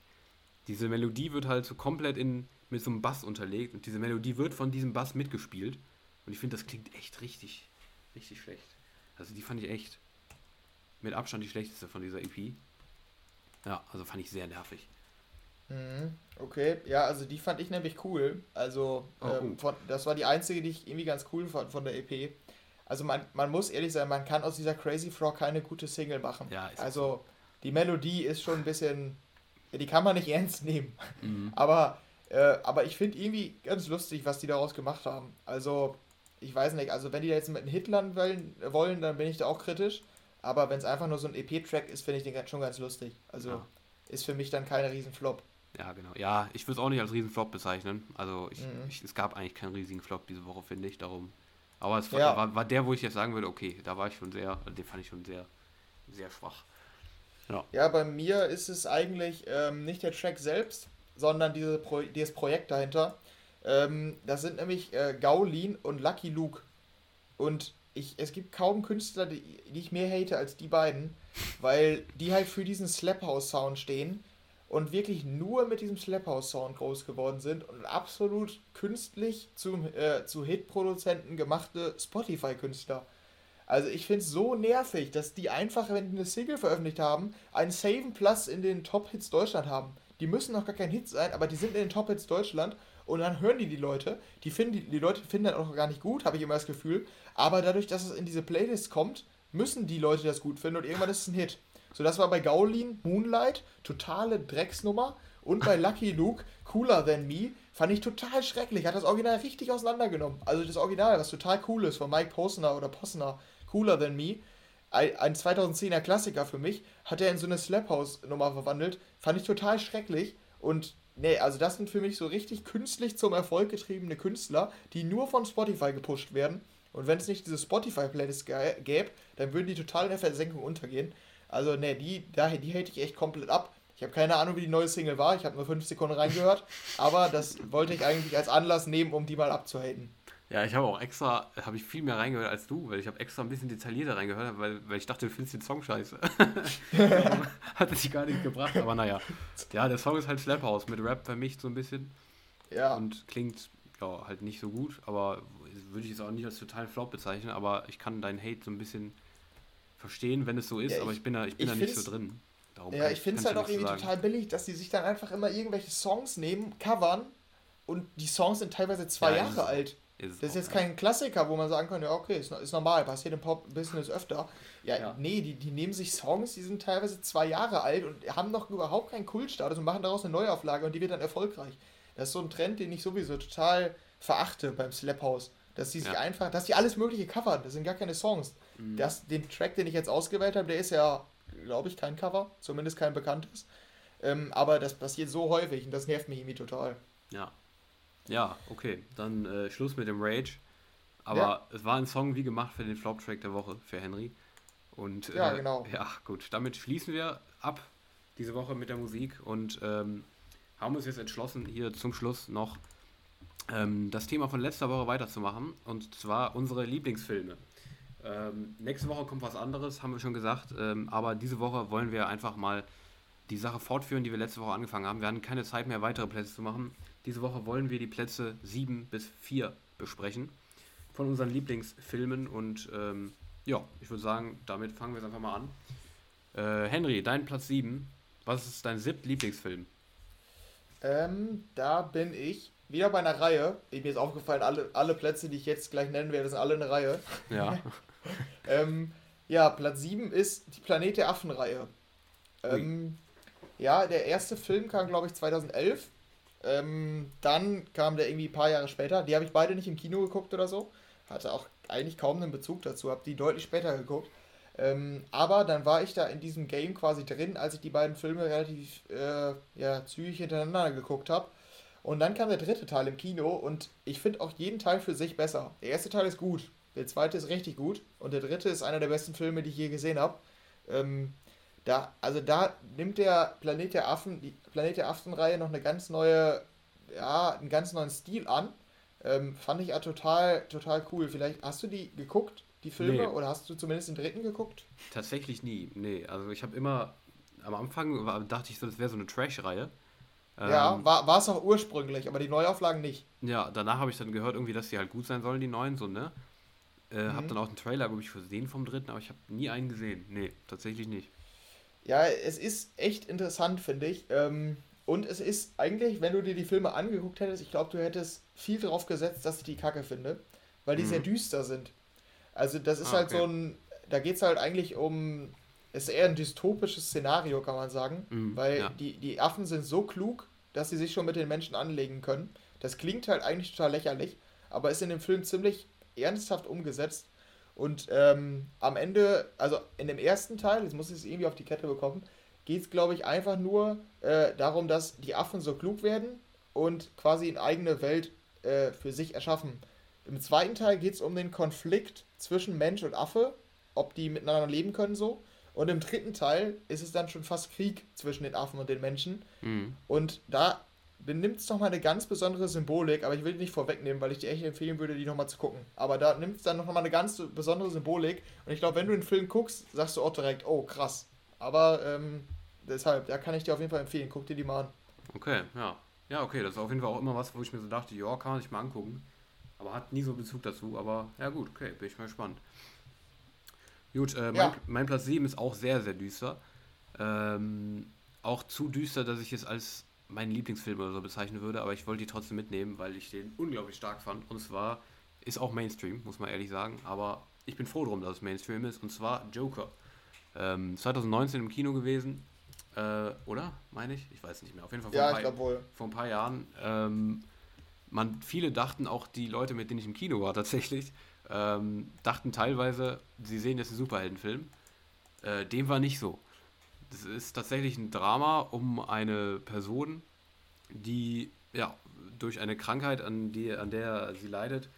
diese Melodie wird halt so komplett in, mit so einem Bass unterlegt und diese Melodie wird von diesem Bass mitgespielt. Und ich finde, das klingt echt richtig, richtig schlecht. Also die fand ich echt mit Abstand die schlechteste von dieser EP. Ja, also fand ich sehr nervig. Mhm, okay, ja, also die fand ich nämlich cool. Also oh, ähm. Von, das war die einzige, die ich irgendwie ganz cool fand von der EP. Also man, man muss ehrlich sein, man kann aus dieser Crazy Frog keine gute Single machen. Ja, also so. die Melodie ist schon ein bisschen, die kann man nicht ernst nehmen. Mhm. Aber äh, aber ich finde irgendwie ganz lustig, was die daraus gemacht haben. Also, ich weiß nicht, also wenn die jetzt mit einem Hit landen wollen, wollen, dann bin ich da auch kritisch. Aber wenn es einfach nur so ein EP-Track ist, finde ich den schon ganz lustig. Also ja. ist für mich dann kein Riesenflop. Ja, genau. Ja, ich würde es auch nicht als Riesenflop bezeichnen. Also ich, mhm. ich, es gab eigentlich keinen riesigen Flop diese Woche, finde ich. Darum. Aber es ja. war, war, der, wo ich jetzt sagen würde, okay, da war ich schon sehr, den fand ich schon sehr, sehr schwach. Ja, ja bei mir ist es eigentlich ähm, nicht der Track selbst, sondern diese Pro dieses Projekt dahinter. Ähm, das sind nämlich äh, Gaulin und Lucky Luke. Und ich, es gibt kaum Künstler, die, die ich mehr hate als die beiden, weil die halt für diesen Slap House Sound stehen und wirklich nur mit diesem Slap House Sound groß geworden sind und absolut künstlich zum, äh, zu Hit-Produzenten gemachte Spotify-Künstler. Also ich finde es so nervig, dass die einfach, wenn die eine Single veröffentlicht haben, einen Saven Plus in den Top-Hits Deutschland haben die müssen noch gar kein Hit sein, aber die sind in den Top-Hits Deutschland und dann hören die die Leute. Die, finden, die, die Leute finden das auch gar nicht gut, habe ich immer das Gefühl. Aber dadurch, dass es in diese Playlist kommt, müssen die Leute das gut finden und irgendwann ist es ein Hit. So, das war bei Gaulin Moonlight, totale Drecksnummer. Und bei Lucky Luke, Cooler Than Me, fand ich total schrecklich. Hat das Original richtig auseinandergenommen. Also das Original, was total cool ist, von Mike Posner oder Posner, Cooler Than Me, ein 2010er Klassiker für mich, hat er in so eine Slap House Nummer verwandelt. Fand ich total schrecklich. Und nee, also das sind für mich so richtig künstlich zum Erfolg getriebene Künstler, die nur von Spotify gepusht werden. Und wenn es nicht diese Spotify-Playlist gäbe, dann würden die total in der Versenkung untergehen. Also, nee, die, die hätte ich echt komplett ab. Ich habe keine Ahnung, wie die neue Single war. Ich habe nur fünf Sekunden reingehört. aber das wollte ich eigentlich als Anlass nehmen, um die mal abzuhaten. Ja, ich habe auch extra, habe ich viel mehr reingehört als du, weil ich habe extra ein bisschen detaillierter reingehört, weil, weil ich dachte, du findest den Song scheiße. Hat es sich gar nicht gebracht, aber naja. Ja, der Song ist halt Slap House mit Rap vermischt so ein bisschen. Ja. Und klingt ja, halt nicht so gut, aber würde ich es auch nicht als totalen Flop bezeichnen, aber ich kann deinen Hate so ein bisschen verstehen, wenn es so ist, ja, ich, aber ich bin da, ich bin ich da nicht so drin. Darum ja, ich finde es halt auch irgendwie sagen. total billig, dass die sich dann einfach immer irgendwelche Songs nehmen, covern und die Songs sind teilweise zwei ja, Jahre alt. Ist das ist jetzt kein Klassiker, wo man sagen kann, ja, okay, ist, ist normal, passiert im Pop-Business öfter. Ja, ja, nee, die, die nehmen sich Songs, die sind teilweise zwei Jahre alt und haben noch überhaupt keinen Kultstatus und machen daraus eine Neuauflage und die wird dann erfolgreich. Das ist so ein Trend, den ich sowieso total verachte beim Slap House. Dass die sich ja. einfach, dass die alles Mögliche covern, das sind gar keine Songs. Mhm. Das, den Track, den ich jetzt ausgewählt habe, der ist ja, glaube ich, kein Cover, zumindest kein bekanntes. Ähm, aber das passiert so häufig und das nervt mich irgendwie total. Ja, ja, okay. Dann äh, Schluss mit dem Rage. Aber ja. es war ein Song wie gemacht für den Flop-Track der Woche für Henry. Und ja, äh, genau. Ja, gut. Damit schließen wir ab diese Woche mit der Musik und ähm, haben uns jetzt entschlossen, hier zum Schluss noch ähm, das Thema von letzter Woche weiterzumachen. Und zwar unsere Lieblingsfilme. Ähm, nächste Woche kommt was anderes, haben wir schon gesagt. Ähm, aber diese Woche wollen wir einfach mal die Sache fortführen, die wir letzte Woche angefangen haben. Wir hatten keine Zeit mehr, weitere Plätze zu machen. Diese Woche wollen wir die Plätze 7 bis 4 besprechen von unseren Lieblingsfilmen. Und ähm, ja, ich würde sagen, damit fangen wir jetzt einfach mal an. Äh, Henry, dein Platz 7. Was ist dein siebter Lieblingsfilm? Ähm, da bin ich wieder bei einer Reihe. Mir ist aufgefallen, alle, alle Plätze, die ich jetzt gleich nennen werde, sind alle eine Reihe. Ja. ähm, ja, Platz 7 ist die Planet der Affen-Reihe. Ähm, ja, der erste Film kam, glaube ich, 2011. Ähm, dann kam der irgendwie ein paar Jahre später. Die habe ich beide nicht im Kino geguckt oder so. Hatte auch eigentlich kaum einen Bezug dazu, habe die deutlich später geguckt. Ähm, aber dann war ich da in diesem Game quasi drin, als ich die beiden Filme relativ äh, ja, zügig hintereinander geguckt habe. Und dann kam der dritte Teil im Kino und ich finde auch jeden Teil für sich besser. Der erste Teil ist gut, der zweite ist richtig gut und der dritte ist einer der besten Filme, die ich je gesehen habe. Ähm, da, also da nimmt der Planet der Affen, die Planet der Affen-Reihe noch eine ganz neue, ja, einen ganz neuen Stil an. Ähm, fand ich ja total, total cool. Vielleicht hast du die geguckt, die Filme, nee. oder hast du zumindest den dritten geguckt? Tatsächlich nie, nee. Also ich habe immer, am Anfang war, dachte ich so, das wäre so eine Trash-Reihe. Ja, ähm, war es auch ursprünglich, aber die Neuauflagen nicht. Ja, danach habe ich dann gehört, irgendwie, dass die halt gut sein sollen, die neuen, so, ne? Äh, mhm. Hab dann auch einen Trailer, glaube ich, gesehen vom dritten, aber ich habe nie einen gesehen. Nee, tatsächlich nicht. Ja, es ist echt interessant, finde ich. Ähm, und es ist eigentlich, wenn du dir die Filme angeguckt hättest, ich glaube, du hättest viel darauf gesetzt, dass ich die Kacke finde, weil die mhm. sehr düster sind. Also das ist ah, halt okay. so ein, da geht es halt eigentlich um, es ist eher ein dystopisches Szenario, kann man sagen, mhm, weil ja. die, die Affen sind so klug, dass sie sich schon mit den Menschen anlegen können. Das klingt halt eigentlich total lächerlich, aber ist in dem Film ziemlich ernsthaft umgesetzt und ähm, am Ende, also in dem ersten Teil, jetzt muss ich es irgendwie auf die Kette bekommen, geht es, glaube ich, einfach nur äh, darum, dass die Affen so klug werden und quasi eine eigene Welt äh, für sich erschaffen. Im zweiten Teil geht es um den Konflikt zwischen Mensch und Affe, ob die miteinander leben können so. Und im dritten Teil ist es dann schon fast Krieg zwischen den Affen und den Menschen. Mhm. Und da benimmt es nochmal eine ganz besondere Symbolik, aber ich will die nicht vorwegnehmen, weil ich dir echt empfehlen würde, die nochmal zu gucken. Aber da nimmt es dann nochmal eine ganz besondere Symbolik und ich glaube, wenn du den Film guckst, sagst du auch direkt, oh krass. Aber ähm, deshalb, da kann ich dir auf jeden Fall empfehlen, guck dir die mal an. Okay, ja. Ja, okay, das ist auf jeden Fall auch immer was, wo ich mir so dachte, ja, kann man sich mal angucken. Aber hat nie so Bezug dazu, aber ja gut, okay, bin ich mal gespannt. Gut, äh, mein, ja. mein Platz 7 ist auch sehr, sehr düster. Ähm, auch zu düster, dass ich es als meinen Lieblingsfilm oder so bezeichnen würde, aber ich wollte die trotzdem mitnehmen, weil ich den unglaublich stark fand. Und zwar ist auch Mainstream, muss man ehrlich sagen, aber ich bin froh drum, dass es Mainstream ist. Und zwar Joker. Ähm, 2019 im Kino gewesen, äh, oder? Meine ich? Ich weiß nicht mehr. Auf jeden Fall vor, ja, ein, paar, vor ein paar Jahren. Ähm, man, viele dachten, auch die Leute, mit denen ich im Kino war tatsächlich, ähm, dachten teilweise, sie sehen jetzt einen Superheldenfilm. Äh, dem war nicht so. Das ist tatsächlich ein Drama um eine Person, die ja durch eine Krankheit, an, die, an der sie leidet,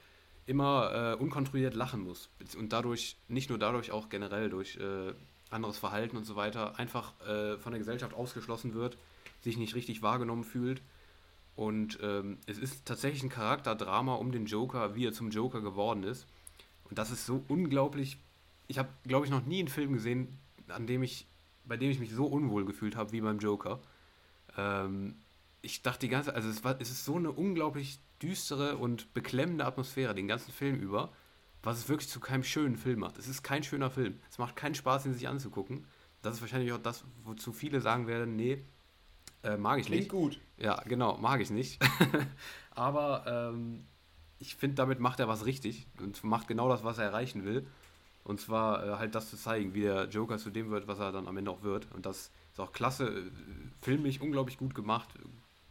immer äh, unkontrolliert lachen muss. Und dadurch, nicht nur dadurch, auch generell durch äh, anderes Verhalten und so weiter, einfach äh, von der Gesellschaft ausgeschlossen wird, sich nicht richtig wahrgenommen fühlt Und ähm, es ist tatsächlich ein Charakterdrama um den Joker, wie er zum Joker geworden ist. Und das ist so unglaublich. Ich habe, glaube ich, noch nie einen Film gesehen, an dem ich, bei dem ich mich so unwohl gefühlt habe wie beim Joker. Ähm, ich dachte die ganze, also es, war, es ist so eine unglaublich düstere und beklemmende Atmosphäre den ganzen Film über, was es wirklich zu keinem schönen Film macht. Es ist kein schöner Film. Es macht keinen Spaß, ihn sich anzugucken. Das ist wahrscheinlich auch das, wozu viele sagen werden, nee, äh, mag ich Klingt nicht. gut. Ja, genau, mag ich nicht. Aber ähm, ich finde, damit macht er was richtig und macht genau das, was er erreichen will. Und zwar äh, halt das zu zeigen, wie der Joker zu dem wird, was er dann am Ende auch wird. Und das ist auch klasse, äh, filmisch unglaublich gut gemacht,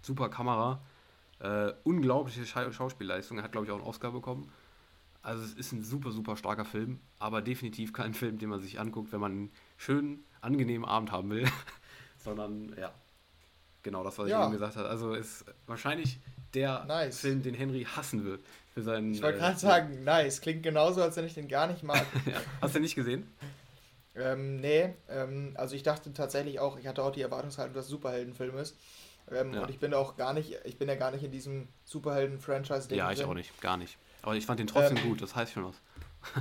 super Kamera, äh, unglaubliche Scha Schauspielleistung. Er hat, glaube ich, auch einen Oscar bekommen. Also es ist ein super, super starker Film, aber definitiv kein Film, den man sich anguckt, wenn man einen schönen, angenehmen Abend haben will. Sondern ja, genau das, was ja. ich eben gesagt habe. Also ist wahrscheinlich der nice. Film, den Henry hassen will. Für seinen, ich wollte gerade äh, sagen, nice. Klingt genauso, als wenn ich den gar nicht mag. ja. Hast du den nicht gesehen? ähm, nee, ähm, also ich dachte tatsächlich auch, ich hatte auch die Erwartungshaltung, dass es ein Superheldenfilm ist. Ähm, ja. Und ich bin auch gar nicht, ich bin ja gar nicht in diesem Superhelden-Franchise. Ja, ich drin. auch nicht, gar nicht. Aber ich fand den trotzdem ähm, gut, das heißt schon was.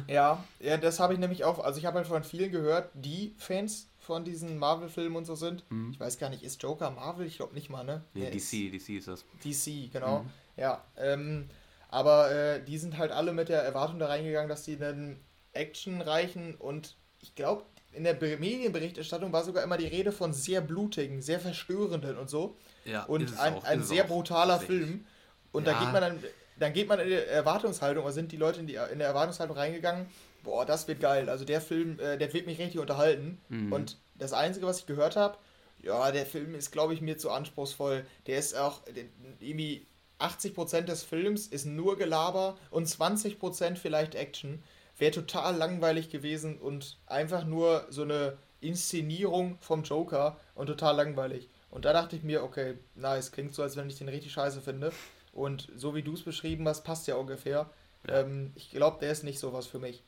ja, ja, das habe ich nämlich auch, also ich habe halt von vielen gehört, die Fans von diesen Marvel-Filmen und so sind. Mhm. Ich weiß gar nicht, ist Joker Marvel? Ich glaube nicht mal, ne? Nee, DC, DC ist das. DC, genau. Mhm. Ja, ähm, aber äh, die sind halt alle mit der Erwartung da reingegangen, dass die einen actionreichen und ich glaube, in der Medienberichterstattung war sogar immer die Rede von sehr blutigen, sehr verstörenden und so. Ja, und ein, ein sehr brutaler Film. Und ja. da geht man dann, dann geht man in die Erwartungshaltung, oder sind die Leute in, die, in der Erwartungshaltung reingegangen, boah, das wird geil. Also der Film, äh, der wird mich richtig unterhalten. Mhm. Und das Einzige, was ich gehört habe, ja, der Film ist, glaube ich, mir zu anspruchsvoll. Der ist auch der, irgendwie 80% des Films ist nur Gelaber und 20% vielleicht Action. Wäre total langweilig gewesen und einfach nur so eine Inszenierung vom Joker und total langweilig. Und da dachte ich mir, okay, nice, klingt so, als wenn ich den richtig scheiße finde. Und so wie du es beschrieben hast, passt ja ungefähr. Ja. Ähm, ich glaube, der ist nicht sowas für mich.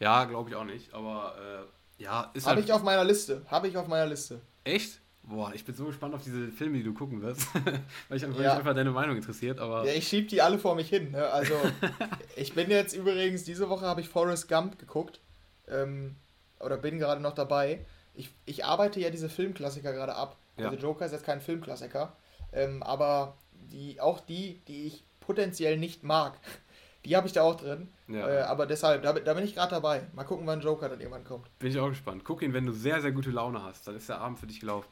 Ja, glaube ich auch nicht, aber äh, ja, ist Habe halt... ich auf meiner Liste. Habe ich auf meiner Liste. Echt? Boah, ich bin so gespannt auf diese Filme, die du gucken wirst. Weil ich ja. mich einfach deine Meinung interessiert, aber. Ja, ich schieb die alle vor mich hin. Ne? Also, ich bin jetzt übrigens, diese Woche habe ich Forrest Gump geguckt. Ähm, oder bin gerade noch dabei. Ich, ich arbeite ja diese Filmklassiker gerade ab. Ja. Also Joker ist jetzt kein Filmklassiker. Ähm, aber die, auch die, die ich potenziell nicht mag, die habe ich da auch drin. Ja. Äh, aber deshalb, da, da bin ich gerade dabei. Mal gucken, wann Joker dann irgendwann kommt. Bin ich auch gespannt. Guck ihn, wenn du sehr, sehr gute Laune hast. Dann ist der Abend für dich gelaufen.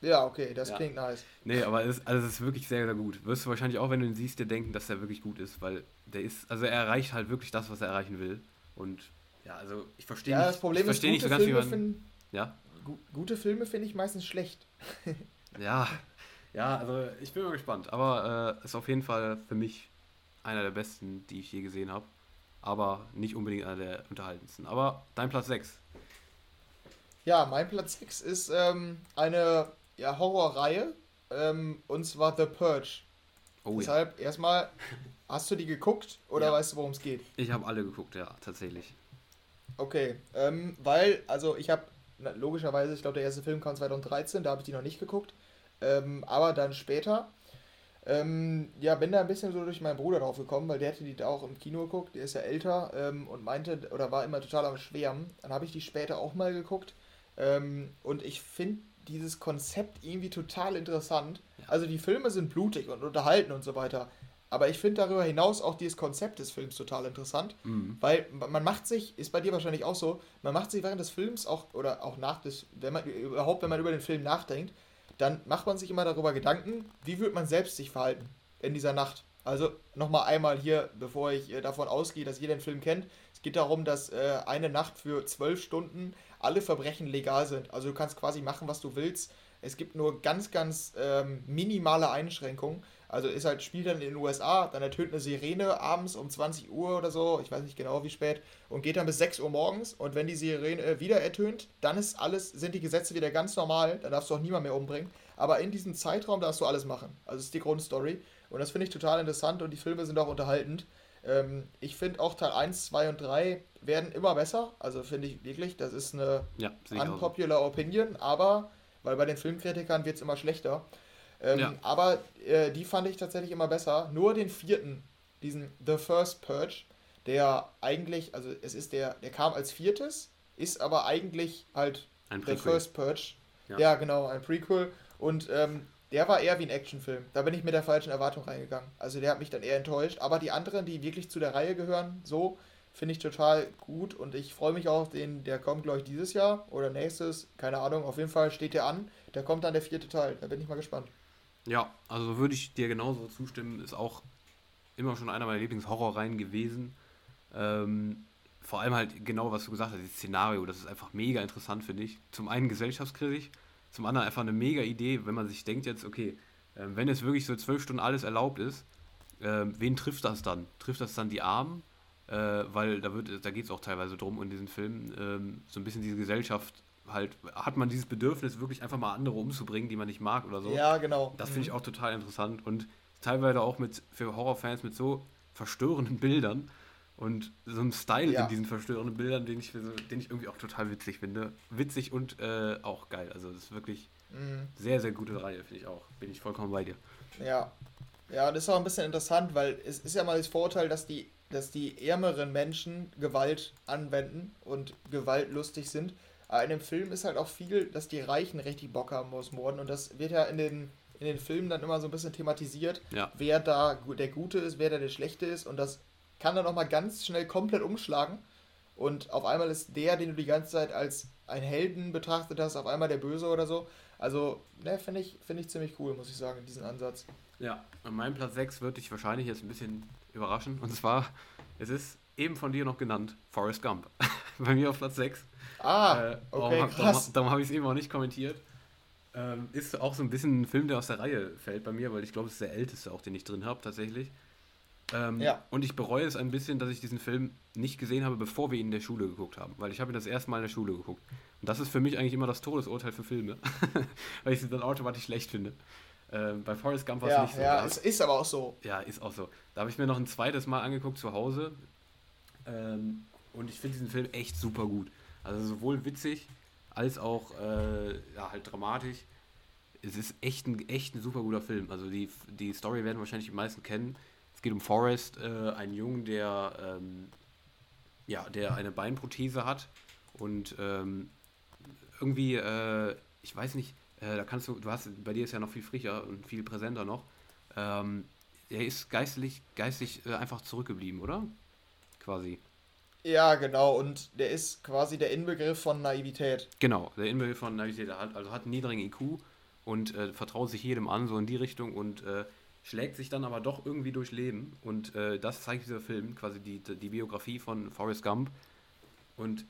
Ja, okay, das ja. klingt nice. Nee, aber es, also es ist wirklich sehr, sehr gut. Wirst du wahrscheinlich auch, wenn du ihn siehst, dir denken, dass der wirklich gut ist, weil der ist, also er erreicht halt wirklich das, was er erreichen will. Und ja, also ich verstehe ja, nicht, das Problem ich verstehe nicht so ganz, Filme wie man. Find, ja? Gu gute Filme finde ich meistens schlecht. ja, ja, also ich bin mal gespannt. Aber äh, ist auf jeden Fall für mich einer der besten, die ich je gesehen habe. Aber nicht unbedingt einer der unterhaltendsten. Aber dein Platz 6. Ja, mein Platz 6 ist ähm, eine ja, Horrorreihe. Ähm, und zwar The Purge. Oh, Deshalb ja. erstmal, hast du die geguckt oder ja. weißt du, worum es geht? Ich habe alle geguckt, ja, tatsächlich. Okay, ähm, weil, also ich habe logischerweise, ich glaube, der erste Film kam 2013, da habe ich die noch nicht geguckt. Ähm, aber dann später ähm, ja, bin da ein bisschen so durch meinen Bruder drauf gekommen, weil der hätte die da auch im Kino geguckt, der ist ja älter ähm, und meinte, oder war immer total am Schwärmen. Dann habe ich die später auch mal geguckt ähm, und ich finde dieses Konzept irgendwie total interessant. Also die Filme sind blutig und unterhalten und so weiter. Aber ich finde darüber hinaus auch dieses Konzept des Films total interessant, mhm. weil man macht sich, ist bei dir wahrscheinlich auch so, man macht sich während des Films auch, oder auch nach des, wenn man überhaupt, wenn man über den Film nachdenkt, dann macht man sich immer darüber Gedanken, wie wird man selbst sich verhalten in dieser Nacht. Also nochmal einmal hier, bevor ich äh, davon ausgehe, dass jeder den Film kennt. Es geht darum, dass äh, eine Nacht für zwölf Stunden alle Verbrechen legal sind. Also du kannst quasi machen, was du willst. Es gibt nur ganz, ganz ähm, minimale Einschränkungen. Also ist halt, spielt dann in den USA, dann ertönt eine Sirene abends um 20 Uhr oder so, ich weiß nicht genau wie spät, und geht dann bis 6 Uhr morgens. Und wenn die Sirene äh, wieder ertönt, dann ist alles, sind die Gesetze wieder ganz normal, dann darfst du auch niemand mehr umbringen. Aber in diesem Zeitraum darfst du alles machen. Also ist die Grundstory. Und das finde ich total interessant und die Filme sind auch unterhaltend. Ähm, ich finde auch Teil 1, 2 und 3 werden immer besser. Also finde ich wirklich, das ist eine ja, unpopular Opinion, aber weil bei den Filmkritikern wird es immer schlechter. Ähm, ja. Aber äh, die fand ich tatsächlich immer besser. Nur den vierten, diesen The First Purge, der eigentlich, also es ist der, der kam als viertes, ist aber eigentlich halt ein The First Purge. Ja. ja. genau, ein Prequel. Und ähm, der war eher wie ein Actionfilm. Da bin ich mit der falschen Erwartung reingegangen. Also der hat mich dann eher enttäuscht. Aber die anderen, die wirklich zu der Reihe gehören, so finde ich total gut. Und ich freue mich auch, den, der kommt, glaube ich, dieses Jahr oder nächstes. Keine Ahnung. Auf jeden Fall steht der an. Da kommt dann der vierte Teil. Da bin ich mal gespannt. Ja, also würde ich dir genauso zustimmen. Ist auch immer schon einer meiner Lieblingshorrorreihen gewesen. Ähm, vor allem halt genau, was du gesagt hast, das Szenario, das ist einfach mega interessant, finde ich. Zum einen gesellschaftskritisch, zum anderen einfach eine mega Idee, wenn man sich denkt jetzt, okay, äh, wenn jetzt wirklich so zwölf Stunden alles erlaubt ist, äh, wen trifft das dann? Trifft das dann die Armen? Äh, weil da wird, da geht es auch teilweise drum in diesen Filmen, ähm, so ein bisschen diese Gesellschaft halt, hat man dieses Bedürfnis, wirklich einfach mal andere umzubringen, die man nicht mag oder so. Ja, genau. Das finde ich mhm. auch total interessant und teilweise auch mit für Horrorfans mit so verstörenden Bildern und so einem Style ja. in diesen verstörenden Bildern, den ich, den ich irgendwie auch total witzig finde. Witzig und äh, auch geil. Also das ist wirklich mhm. sehr, sehr gute Reihe, finde ich auch. Bin ich vollkommen bei dir. Ja. Ja, das ist auch ein bisschen interessant, weil es ist ja mal das Vorurteil, dass die, dass die ärmeren Menschen Gewalt anwenden und gewaltlustig sind. Aber in dem Film ist halt auch viel, dass die Reichen richtig Bock haben aus Morden. Und das wird ja in den, in den Filmen dann immer so ein bisschen thematisiert, ja. wer da der Gute ist, wer da der Schlechte ist. Und das kann dann auch mal ganz schnell komplett umschlagen. Und auf einmal ist der, den du die ganze Zeit als ein Helden betrachtet hast, auf einmal der Böse oder so. Also, ne, finde ich, find ich ziemlich cool, muss ich sagen, diesen Ansatz. Ja, an meinem Platz 6 würde ich wahrscheinlich jetzt ein bisschen überraschen. Und zwar, es ist eben von dir noch genannt, Forrest Gump. Bei mir auf Platz 6. Ah, äh, okay, darum, krass. Darum, darum habe ich es eben auch nicht kommentiert. Ähm, ist auch so ein bisschen ein Film, der aus der Reihe fällt bei mir, weil ich glaube, es ist der älteste auch, den ich drin habe, tatsächlich. Ähm, ja. Und ich bereue es ein bisschen, dass ich diesen Film nicht gesehen habe, bevor wir ihn in der Schule geguckt haben. Weil ich habe ihn das erste Mal in der Schule geguckt. Und das ist für mich eigentlich immer das Todesurteil für Filme. weil ich sie dann automatisch schlecht finde. Ähm, bei Forrest Gump war es ja, nicht so. Ja, es ist aber auch so. Ja, ist auch so. Da habe ich mir noch ein zweites Mal angeguckt zu Hause. Ähm, und ich finde diesen Film echt super gut. Also sowohl witzig als auch äh, ja, halt dramatisch. Es ist echt ein, echt ein super guter Film. Also die, die Story werden wahrscheinlich die meisten kennen. Es geht um Forrest, äh, einen Jungen, der, ähm, ja, der eine Beinprothese hat und ähm, irgendwie, äh, ich weiß nicht, äh, da kannst du, du hast, bei dir ist ja noch viel frischer und viel präsenter noch. Ähm, er ist geistlich, geistig äh, einfach zurückgeblieben, oder? Quasi. Ja, genau. Und der ist quasi der Inbegriff von Naivität. Genau, der Inbegriff von Naivität. Er hat, also hat einen niedrigen IQ und äh, vertraut sich jedem an, so in die Richtung und äh, schlägt sich dann aber doch irgendwie durch Leben. Und äh, das zeigt dieser Film, quasi die, die Biografie von Forrest Gump. Und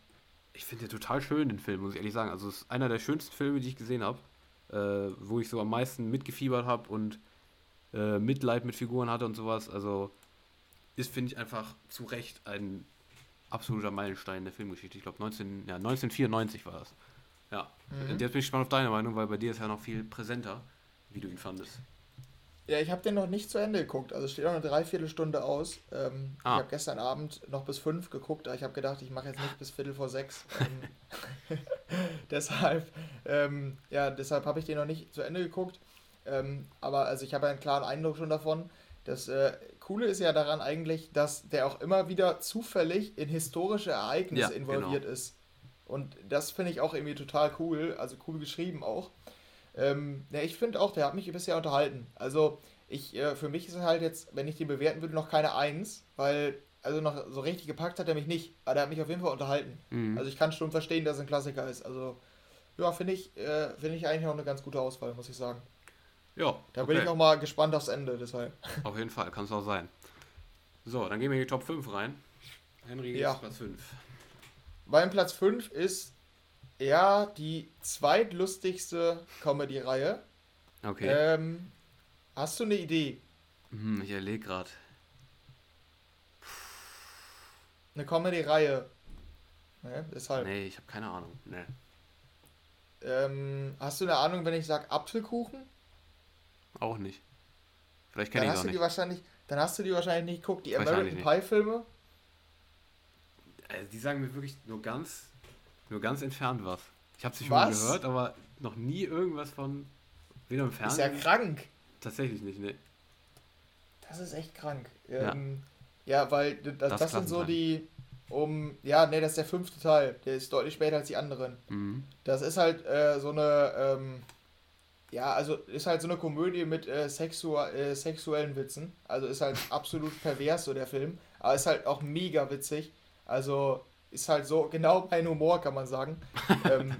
ich finde den total schön, den Film, muss ich ehrlich sagen. Also es ist einer der schönsten Filme, die ich gesehen habe, äh, wo ich so am meisten mitgefiebert habe und äh, Mitleid mit Figuren hatte und sowas. Also ist, finde ich, einfach zu Recht ein absoluter Meilenstein der Filmgeschichte. Ich glaube, 19, ja, 1994 war das. Ja. Mhm. Und jetzt bin ich gespannt auf deine Meinung, weil bei dir ist ja noch viel präsenter, wie du ihn fandest. Ja, ich habe den noch nicht zu Ende geguckt. Also steht auch eine Dreiviertelstunde aus. Ähm, ah. Ich habe gestern Abend noch bis fünf geguckt, aber ich habe gedacht, ich mache jetzt nicht bis Viertel vor sechs. Ähm, deshalb, ähm, ja, deshalb habe ich den noch nicht zu Ende geguckt. Ähm, aber also ich habe einen klaren Eindruck schon davon. Das äh, Coole ist ja daran eigentlich, dass der auch immer wieder zufällig in historische Ereignisse ja, involviert genau. ist. Und das finde ich auch irgendwie total cool, also cool geschrieben auch. Ähm, ja, ich finde auch, der hat mich bisher unterhalten. Also, ich, äh, für mich ist es halt jetzt, wenn ich den bewerten würde, noch keine Eins, weil, also noch so richtig gepackt hat er mich nicht, aber der hat mich auf jeden Fall unterhalten. Mhm. Also, ich kann schon verstehen, dass es ein Klassiker ist. Also, ja, finde ich, äh, find ich eigentlich auch eine ganz gute Auswahl, muss ich sagen. Ja. Da okay. bin ich auch mal gespannt aufs Ende, deshalb. Auf jeden Fall, kann es auch sein. So, dann gehen wir in die Top 5 rein. Henry, ja. Platz 5. Mein Platz 5 ist ja, die zweitlustigste Comedy-Reihe. Okay. Ähm, hast du eine Idee? Hm, ich erlege gerade. Eine Comedy-Reihe. Ne, deshalb. Nee, ich habe keine Ahnung. Nee. Ähm, hast du eine Ahnung, wenn ich sage Apfelkuchen? Auch nicht. Vielleicht kenne ich auch nicht. Die wahrscheinlich, dann hast du die wahrscheinlich nicht geguckt. Die American Pie-Filme? Also die sagen mir wirklich nur ganz nur ganz entfernt was. Ich habe sie schon mal gehört, aber noch nie irgendwas von Weder im Fernsehen. Ist ja krank. Tatsächlich nicht, ne. Das ist echt krank. Ähm, ja. ja. weil das, das, das sind so die um. Ja, ne, das ist der fünfte Teil. Der ist deutlich später als die anderen. Mhm. Das ist halt äh, so eine. Ähm, ja, also ist halt so eine Komödie mit äh, sexu äh, sexuellen Witzen. Also ist halt absolut pervers so der Film. Aber ist halt auch mega witzig. Also ist halt so genau mein Humor, kann man sagen. ähm,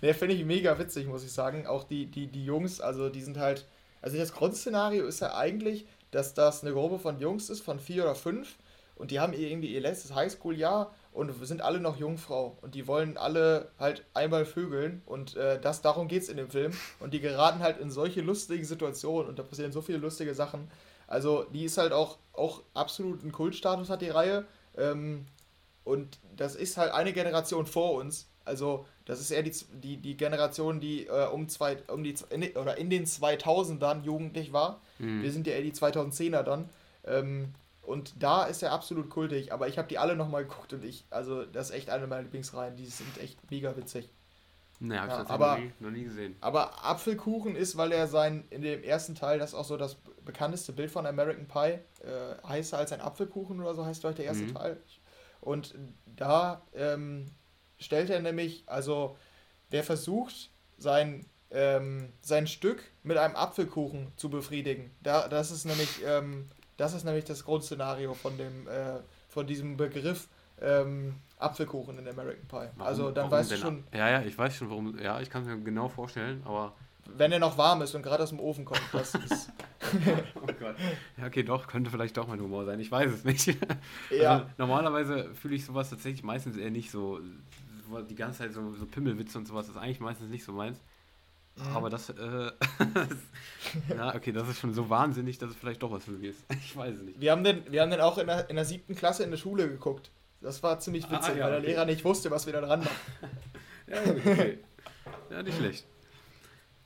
ne, finde ich mega witzig, muss ich sagen. Auch die, die, die Jungs, also die sind halt. Also das Grundszenario ist ja eigentlich, dass das eine Gruppe von Jungs ist, von vier oder fünf. Und die haben irgendwie ihr letztes Highschool-Jahr und sind alle noch Jungfrau und die wollen alle halt einmal vögeln und äh, das darum geht's in dem Film und die geraten halt in solche lustigen Situationen und da passieren so viele lustige Sachen. Also die ist halt auch auch absolut einen Kultstatus hat die Reihe ähm, und das ist halt eine Generation vor uns. Also das ist eher die, die, die Generation, die äh, um zwei um die in, oder in den 2000ern jugendlich war. Mhm. Wir sind ja eher die 2010er dann. Ähm, und da ist er absolut kultig, aber ich habe die alle nochmal geguckt und ich, also das ist echt eine meiner Lieblingsreihen, die sind echt mega witzig. Ne, hab ich ja, aber, noch nie, noch nie gesehen. Aber Apfelkuchen ist, weil er sein, in dem ersten Teil, das ist auch so das bekannteste Bild von American Pie, äh, heißer als ein Apfelkuchen oder so heißt heute der erste mhm. Teil. Und da ähm, stellt er nämlich, also der versucht, sein, ähm, sein Stück mit einem Apfelkuchen zu befriedigen. Da, das ist nämlich ähm, das ist nämlich das Grundszenario von dem, äh, von diesem Begriff ähm, Apfelkuchen in American Pie. Warum, also dann weißt du schon. Ja, ja, ich weiß schon, warum. Ja, ich kann es mir genau vorstellen, aber. Wenn er noch warm ist und gerade aus dem Ofen kommt, das ist. oh Gott. Ja, okay, doch, könnte vielleicht doch mein Humor sein. Ich weiß es nicht. ja. Also, normalerweise fühle ich sowas tatsächlich meistens eher nicht so. Die ganze Zeit so, so Pimmelwitze und sowas ist eigentlich meistens nicht so meins. Mhm. Aber das, äh, ja, okay, das ist schon so wahnsinnig, dass es vielleicht doch was für mich ist. Ich weiß es nicht. Wir haben den, wir haben den auch in der, in der siebten Klasse in der Schule geguckt. Das war ziemlich ah, witzig, ah, ja, weil der okay. Lehrer nicht wusste, was wir da dran machen. ja, okay. Ja, nicht schlecht.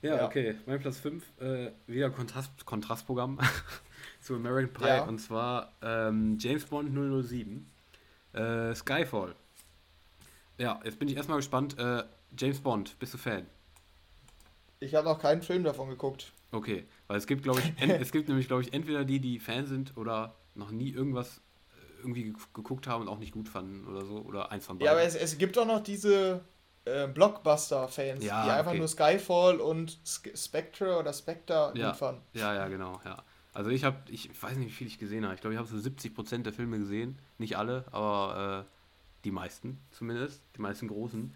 Ja, ja. okay. Mein Platz 5, äh, wieder Kontrast, Kontrastprogramm zu American Pie. Ja. Und zwar ähm, James Bond 007. Äh, Skyfall. Ja, jetzt bin ich erstmal gespannt. Äh, James Bond, bist du Fan? Ich habe noch keinen Film davon geguckt. Okay, weil es gibt, glaube ich, es gibt nämlich, glaube ich, entweder die, die Fan sind oder noch nie irgendwas äh, irgendwie geguckt haben und auch nicht gut fanden oder so, oder eins von beiden. Ja, aber es, es gibt auch noch diese äh, Blockbuster-Fans, ja, die einfach okay. nur Skyfall und Spectre oder Spectre ja. fanden. Ja, ja, genau, ja. Also ich habe, ich weiß nicht, wie viel ich gesehen habe. Ich glaube, ich habe so 70% der Filme gesehen. Nicht alle, aber äh, die meisten zumindest. Die meisten großen.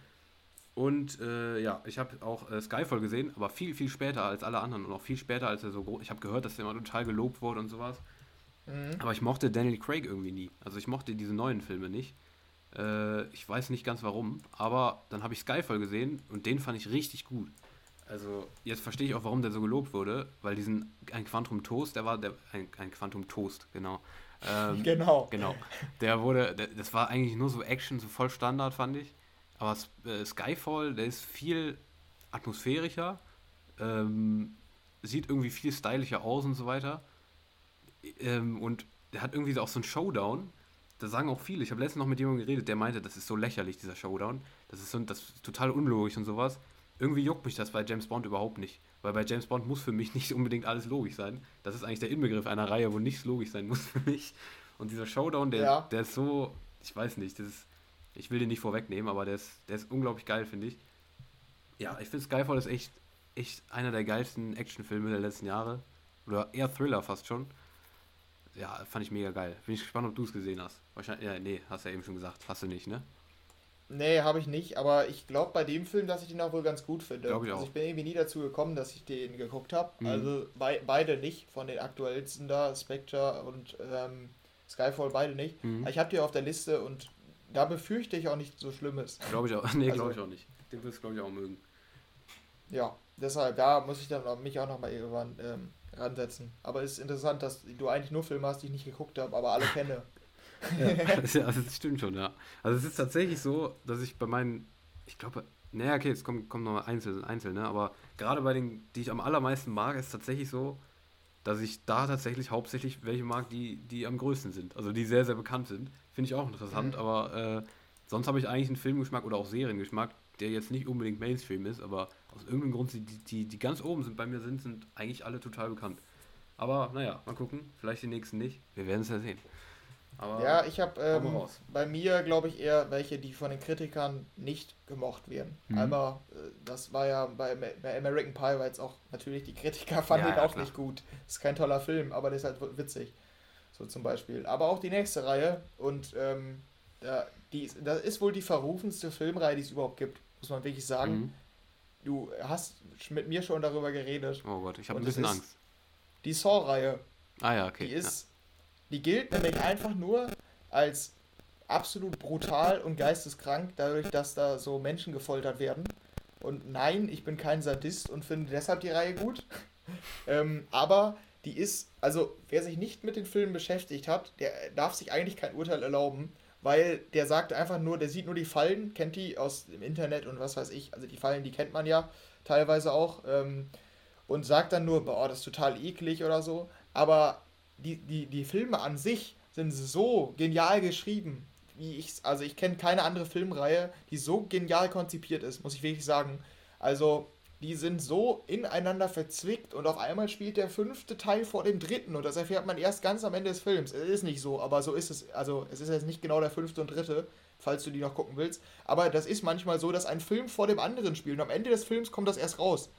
Und äh, ja, ich habe auch äh, Skyfall gesehen, aber viel, viel später als alle anderen und auch viel später als er so groß. Ich habe gehört, dass der immer total gelobt wurde und sowas. Mhm. Aber ich mochte Daniel Craig irgendwie nie. Also ich mochte diese neuen Filme nicht. Äh, ich weiß nicht ganz warum, aber dann habe ich Skyfall gesehen und den fand ich richtig gut. Also jetzt verstehe ich auch, warum der so gelobt wurde, weil diesen ein Quantum Toast, der war der ein, ein Quantum Toast, genau. Ähm, genau. Genau. Der wurde, der, das war eigentlich nur so Action, so voll Standard, fand ich. Aber äh, Skyfall, der ist viel atmosphärischer, ähm, sieht irgendwie viel stylischer aus und so weiter. Ähm, und der hat irgendwie auch so einen Showdown. Da sagen auch viele. Ich habe letztens noch mit jemandem geredet, der meinte, das ist so lächerlich, dieser Showdown. Das ist, so, das ist total unlogisch und sowas. Irgendwie juckt mich das bei James Bond überhaupt nicht. Weil bei James Bond muss für mich nicht unbedingt alles logisch sein. Das ist eigentlich der Inbegriff einer Reihe, wo nichts logisch sein muss für mich. Und dieser Showdown, der, ja. der ist so, ich weiß nicht, das ist, ich will den nicht vorwegnehmen, aber der ist, der ist unglaublich geil, finde ich. Ja, ich finde Skyfall ist echt, echt einer der geilsten Actionfilme der letzten Jahre. Oder eher Thriller fast schon. Ja, fand ich mega geil. Bin ich gespannt, ob du es gesehen hast. Wahrscheinlich, ja, nee, hast du ja eben schon gesagt. Hast du nicht, ne? Nee, habe ich nicht, aber ich glaube bei dem Film, dass ich den auch wohl ganz gut finde. Glaube ich auch. Also ich bin irgendwie nie dazu gekommen, dass ich den geguckt habe. Mhm. Also bei, beide nicht, von den aktuellsten da, Spectre und ähm, Skyfall beide nicht. Mhm. Ich habe die auf der Liste und da befürchte ich auch nicht so Schlimmes. Glaube ich auch. Nee, also, glaube ich auch nicht. Den wirst du, glaube ich, auch mögen. Ja, deshalb, da muss ich dann mich auch nochmal irgendwann ähm, ransetzen. Aber es ist interessant, dass du eigentlich nur Filme hast, die ich nicht geguckt habe, aber alle kenne. ja, das, ja, das stimmt schon, ja. Also es ist tatsächlich so, dass ich bei meinen, ich glaube, naja, okay, jetzt kommt, kommt nochmal einzeln, einzeln, ne? aber gerade bei den, die ich am allermeisten mag, ist tatsächlich so, dass ich da tatsächlich hauptsächlich welche mag, die, die am größten sind. Also die sehr, sehr bekannt sind. Finde ich auch interessant, mhm. aber äh, sonst habe ich eigentlich einen Filmgeschmack oder auch Seriengeschmack, der jetzt nicht unbedingt Mainstream ist, aber aus irgendeinem Grund, die, die, die ganz oben sind bei mir sind, sind eigentlich alle total bekannt. Aber naja, mal gucken. Vielleicht die nächsten nicht. Wir werden es ja sehen. Aber ja, ich habe ähm, bei mir, glaube ich, eher welche, die von den Kritikern nicht gemocht werden. Mhm. Einmal, äh, das war ja bei, bei, American Pie, war jetzt auch natürlich die Kritiker fanden ja, ihn auch klar. nicht gut. Ist kein toller Film, aber der ist halt witzig. So zum Beispiel. Aber auch die nächste Reihe und ähm, da, die, das ist wohl die verrufenste Filmreihe, die es überhaupt gibt, muss man wirklich sagen. Mhm. Du hast mit mir schon darüber geredet. Oh Gott, ich habe ein bisschen Angst. Die Saw-Reihe. Ah ja, okay. Die ist, die gilt nämlich einfach nur als absolut brutal und geisteskrank, dadurch, dass da so Menschen gefoltert werden. Und nein, ich bin kein Sadist und finde deshalb die Reihe gut. ähm, aber die ist, also wer sich nicht mit den Filmen beschäftigt hat, der darf sich eigentlich kein Urteil erlauben, weil der sagt einfach nur, der sieht nur die Fallen, kennt die aus dem Internet und was weiß ich. Also die Fallen, die kennt man ja teilweise auch. Ähm, und sagt dann nur, boah, das ist total eklig oder so. Aber die, die, die Filme an sich sind so genial geschrieben, wie ich also ich kenne keine andere Filmreihe, die so genial konzipiert ist, muss ich wirklich sagen. Also die sind so ineinander verzwickt und auf einmal spielt der fünfte Teil vor dem dritten und das erfährt man erst ganz am Ende des Films. Es ist nicht so, aber so ist es. Also es ist jetzt nicht genau der fünfte und dritte, falls du die noch gucken willst. Aber das ist manchmal so, dass ein Film vor dem anderen spielt und am Ende des Films kommt das erst raus.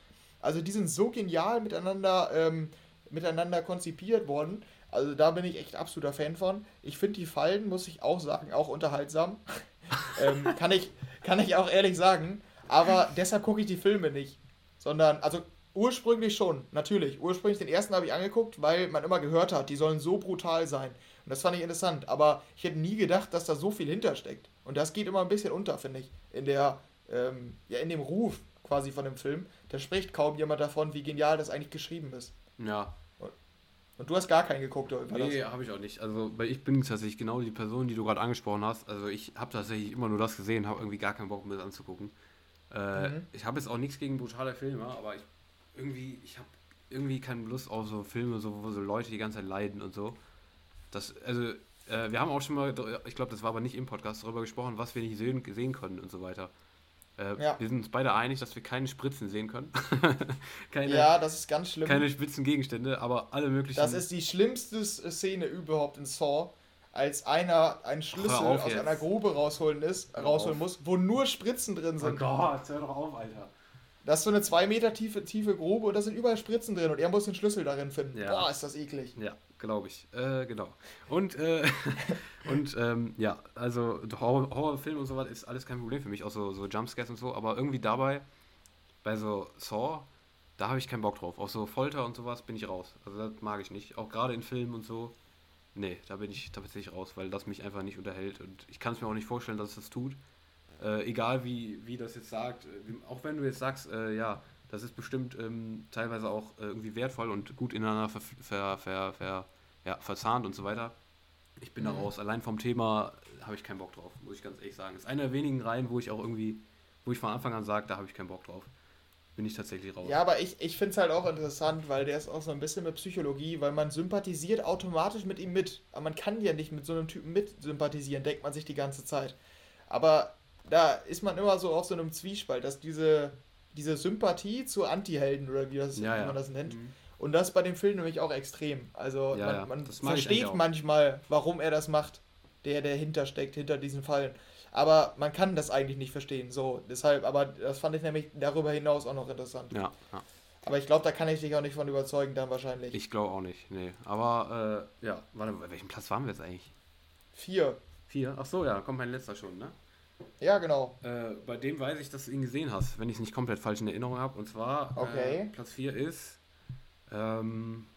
Also die sind so genial miteinander, ähm, miteinander konzipiert worden. Also da bin ich echt absoluter Fan von. Ich finde die Fallen, muss ich auch sagen, auch unterhaltsam. ähm, kann, ich, kann ich auch ehrlich sagen. Aber deshalb gucke ich die Filme nicht. Sondern, also ursprünglich schon, natürlich. Ursprünglich den ersten habe ich angeguckt, weil man immer gehört hat, die sollen so brutal sein. Und das fand ich interessant. Aber ich hätte nie gedacht, dass da so viel hintersteckt. Und das geht immer ein bisschen unter, finde ich. In der, ähm, ja, in dem Ruf quasi von dem Film. Da spricht kaum jemand davon, wie genial das eigentlich geschrieben ist. Ja. Und, du hast gar keinen geguckt, oder? Nee, habe ich auch nicht. Also, weil ich bin tatsächlich genau die Person, die du gerade angesprochen hast. Also, ich habe tatsächlich immer nur das gesehen, habe irgendwie gar keinen Bock, mir das anzugucken. Äh, mhm. Ich habe jetzt auch nichts gegen brutale Filme, aber ich irgendwie, ich habe irgendwie keine Lust auf so Filme, so, wo so Leute die ganze Zeit leiden und so. Das, also, äh, wir haben auch schon mal, ich glaube, das war aber nicht im Podcast, darüber gesprochen, was wir nicht sehen, sehen können und so weiter. Äh, ja. Wir sind uns beide einig, dass wir keine Spritzen sehen können. keine, ja, das ist ganz schlimm. Keine spitzen Gegenstände, aber alle möglichen. Das ist die schlimmste Szene überhaupt in Saw, als einer einen Schlüssel aus jetzt. einer Grube rausholen, ist, rausholen muss, wo nur Spritzen drin sind. Oh Gott, hör doch auf, Alter. Das ist so eine zwei Meter tiefe, tiefe Grube und da sind überall Spritzen drin und er muss den Schlüssel darin finden. Ja. Boah, ist das eklig. Ja, glaube ich. Äh, genau. Und, äh, und ähm, ja, also Horror, Horrorfilm und so was ist alles kein Problem für mich, auch so, so Jumpscares und so, aber irgendwie dabei, bei so Saw, da habe ich keinen Bock drauf. Auch so Folter und sowas bin ich raus. Also das mag ich nicht. Auch gerade in Filmen und so. Nee, da bin ich tatsächlich raus, weil das mich einfach nicht unterhält und ich kann es mir auch nicht vorstellen, dass es das tut. Äh, egal wie, wie das jetzt sagt, äh, auch wenn du jetzt sagst, äh, ja, das ist bestimmt ähm, teilweise auch äh, irgendwie wertvoll und gut ineinander ver, ver, ver, ver ja, verzahnt und so weiter. Ich bin mhm. da raus. Allein vom Thema habe ich keinen Bock drauf, muss ich ganz ehrlich sagen. Ist eine der wenigen Reihen, wo ich auch irgendwie, wo ich von Anfang an sage, da habe ich keinen Bock drauf. Bin ich tatsächlich raus. Ja, aber ich, ich finde es halt auch interessant, weil der ist auch so ein bisschen mit Psychologie, weil man sympathisiert automatisch mit ihm mit. Aber man kann ja nicht mit so einem Typen mit sympathisieren, denkt man sich die ganze Zeit. Aber da ist man immer so auf so einem Zwiespalt, dass diese, diese Sympathie zu Anti-Helden oder wie, das, ja, wie man das nennt. Mhm. Und das bei dem Film nämlich auch extrem. Also ja, man, man versteht manchmal, warum er das macht, der dahinter steckt, hinter diesen Fallen. Aber man kann das eigentlich nicht verstehen. So, deshalb, aber das fand ich nämlich darüber hinaus auch noch interessant. Ja. ja. Aber ich glaube, da kann ich dich auch nicht von überzeugen, dann wahrscheinlich. Ich glaube auch nicht, nee. Aber äh, ja, warte, bei welchem Platz waren wir jetzt eigentlich? Vier. Vier? Ach so, ja, kommt mein letzter schon, ne? Ja, genau. Äh, bei dem weiß ich, dass du ihn gesehen hast, wenn ich es nicht komplett falsch in Erinnerung habe. Und zwar, okay. äh, Platz 4 ist, ähm,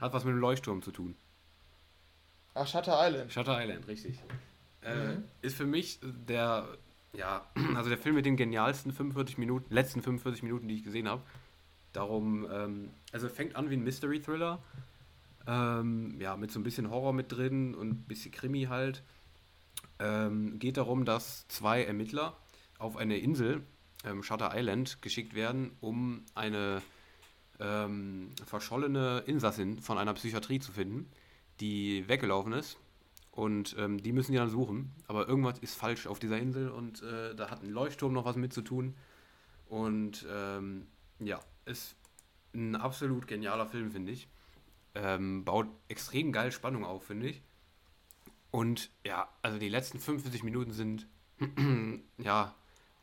hat was mit dem Leuchtturm zu tun. Ach, Shutter Island. Shutter Island, richtig. Äh, mhm. Ist für mich der, ja, also der Film mit den genialsten 45 Minuten, letzten 45 Minuten, die ich gesehen habe. Darum, ähm, also fängt an wie ein Mystery-Thriller. Ähm, ja, mit so ein bisschen Horror mit drin und ein bisschen Krimi halt. Ähm, geht darum, dass zwei Ermittler auf eine Insel, ähm, Shutter Island, geschickt werden, um eine ähm, verschollene Insassin von einer Psychiatrie zu finden, die weggelaufen ist. Und ähm, die müssen die dann suchen. Aber irgendwas ist falsch auf dieser Insel und äh, da hat ein Leuchtturm noch was mit zu tun. Und ähm, ja, ist ein absolut genialer Film, finde ich. Ähm, baut extrem geil Spannung auf, finde ich. Und ja, also die letzten 45 Minuten sind, ja,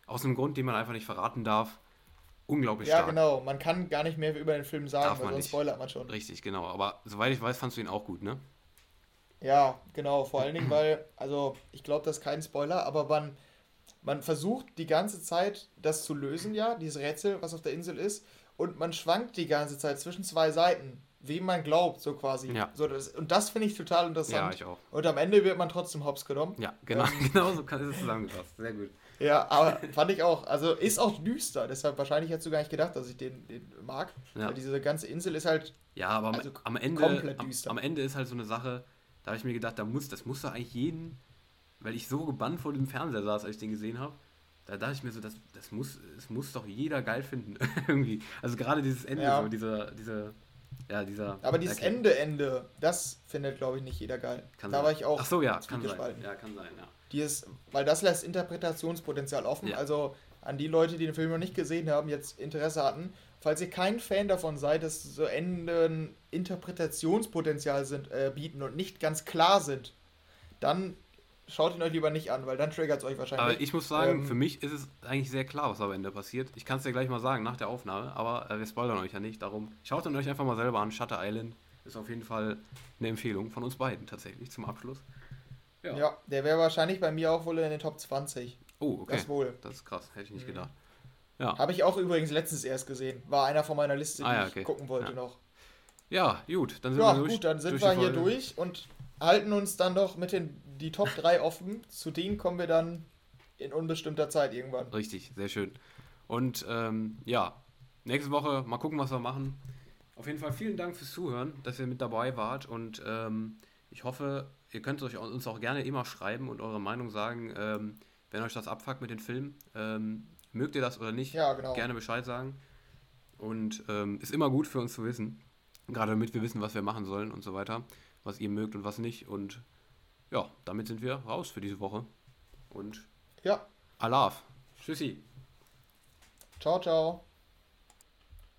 aus einem Grund, den man einfach nicht verraten darf, unglaublich ja, stark. Ja, genau. Man kann gar nicht mehr über den Film sagen, darf weil sonst spoilert man schon. Richtig, genau. Aber soweit ich weiß, fandst du ihn auch gut, ne? Ja, genau. Vor allen Dingen, weil, also ich glaube, das ist kein Spoiler, aber man, man versucht die ganze Zeit, das zu lösen, ja, dieses Rätsel, was auf der Insel ist. Und man schwankt die ganze Zeit zwischen zwei Seiten wem man glaubt, so quasi. Ja. So, das, und das finde ich total interessant. Ja, ich auch. Und am Ende wird man trotzdem hops genommen. Ja, genau, ähm, genau so kann, ist es zusammengefasst. Sehr gut. Ja, aber fand ich auch. Also ist auch düster, deshalb wahrscheinlich hättest du gar nicht gedacht, dass ich den, den mag. Ja. Weil diese ganze Insel ist halt. Ja, aber also am, Ende, komplett düster. Am, am, Ende ist halt so eine Sache, da habe ich mir gedacht, da muss, das muss doch eigentlich jeden, weil ich so gebannt vor dem Fernseher saß, als ich den gesehen habe. Da dachte ich mir so, das, das muss, es muss doch jeder geil finden. irgendwie. Also gerade dieses Ende, ja. so, dieser, dieser ja, dieser. Aber dieses Ende, Ende, das findet, glaube ich, nicht jeder geil. Kann da sein. war ich auch. Ach so, ja, kann sein. Ja, kann sein, ja. Dieses, weil das lässt Interpretationspotenzial offen. Ja. Also an die Leute, die den Film noch nicht gesehen haben, jetzt Interesse hatten, falls ihr kein Fan davon seid, dass so Enden Interpretationspotenzial sind, äh, bieten und nicht ganz klar sind, dann schaut ihn euch lieber nicht an, weil dann triggert es euch wahrscheinlich. Aber ich muss sagen, ähm, für mich ist es eigentlich sehr klar, was am Ende passiert. Ich kann es dir gleich mal sagen nach der Aufnahme, aber äh, wir spoilern euch ja nicht. Darum schaut ihn euch einfach mal selber an. Shutter Island ist auf jeden Fall eine Empfehlung von uns beiden tatsächlich zum Abschluss. Ja, ja der wäre wahrscheinlich bei mir auch wohl in den Top 20. Oh, okay. Das wohl. Das ist krass, hätte ich nicht mhm. gedacht. Ja. Habe ich auch übrigens letztens erst gesehen. War einer von meiner Liste, die ah, ja, okay. ich gucken wollte ja. noch. Ja, gut, dann sind ja, wir durch. gut, dann sind wir hier durch und halten uns dann noch mit den die Top 3 offen. Zu denen kommen wir dann in unbestimmter Zeit irgendwann. Richtig, sehr schön. Und ähm, ja, nächste Woche mal gucken, was wir machen. Auf jeden Fall vielen Dank fürs Zuhören, dass ihr mit dabei wart und ähm, ich hoffe, ihr könnt euch uns auch gerne immer schreiben und eure Meinung sagen, ähm, wenn euch das abfuckt mit den Filmen. Mögt ihr das oder nicht? Ja, genau. Gerne Bescheid sagen. Und ähm, ist immer gut für uns zu wissen. Gerade damit wir wissen, was wir machen sollen und so weiter. Was ihr mögt und was nicht. Und ja, damit sind wir raus für diese Woche. Und ja. Alaf. Tschüssi. Ciao, ciao.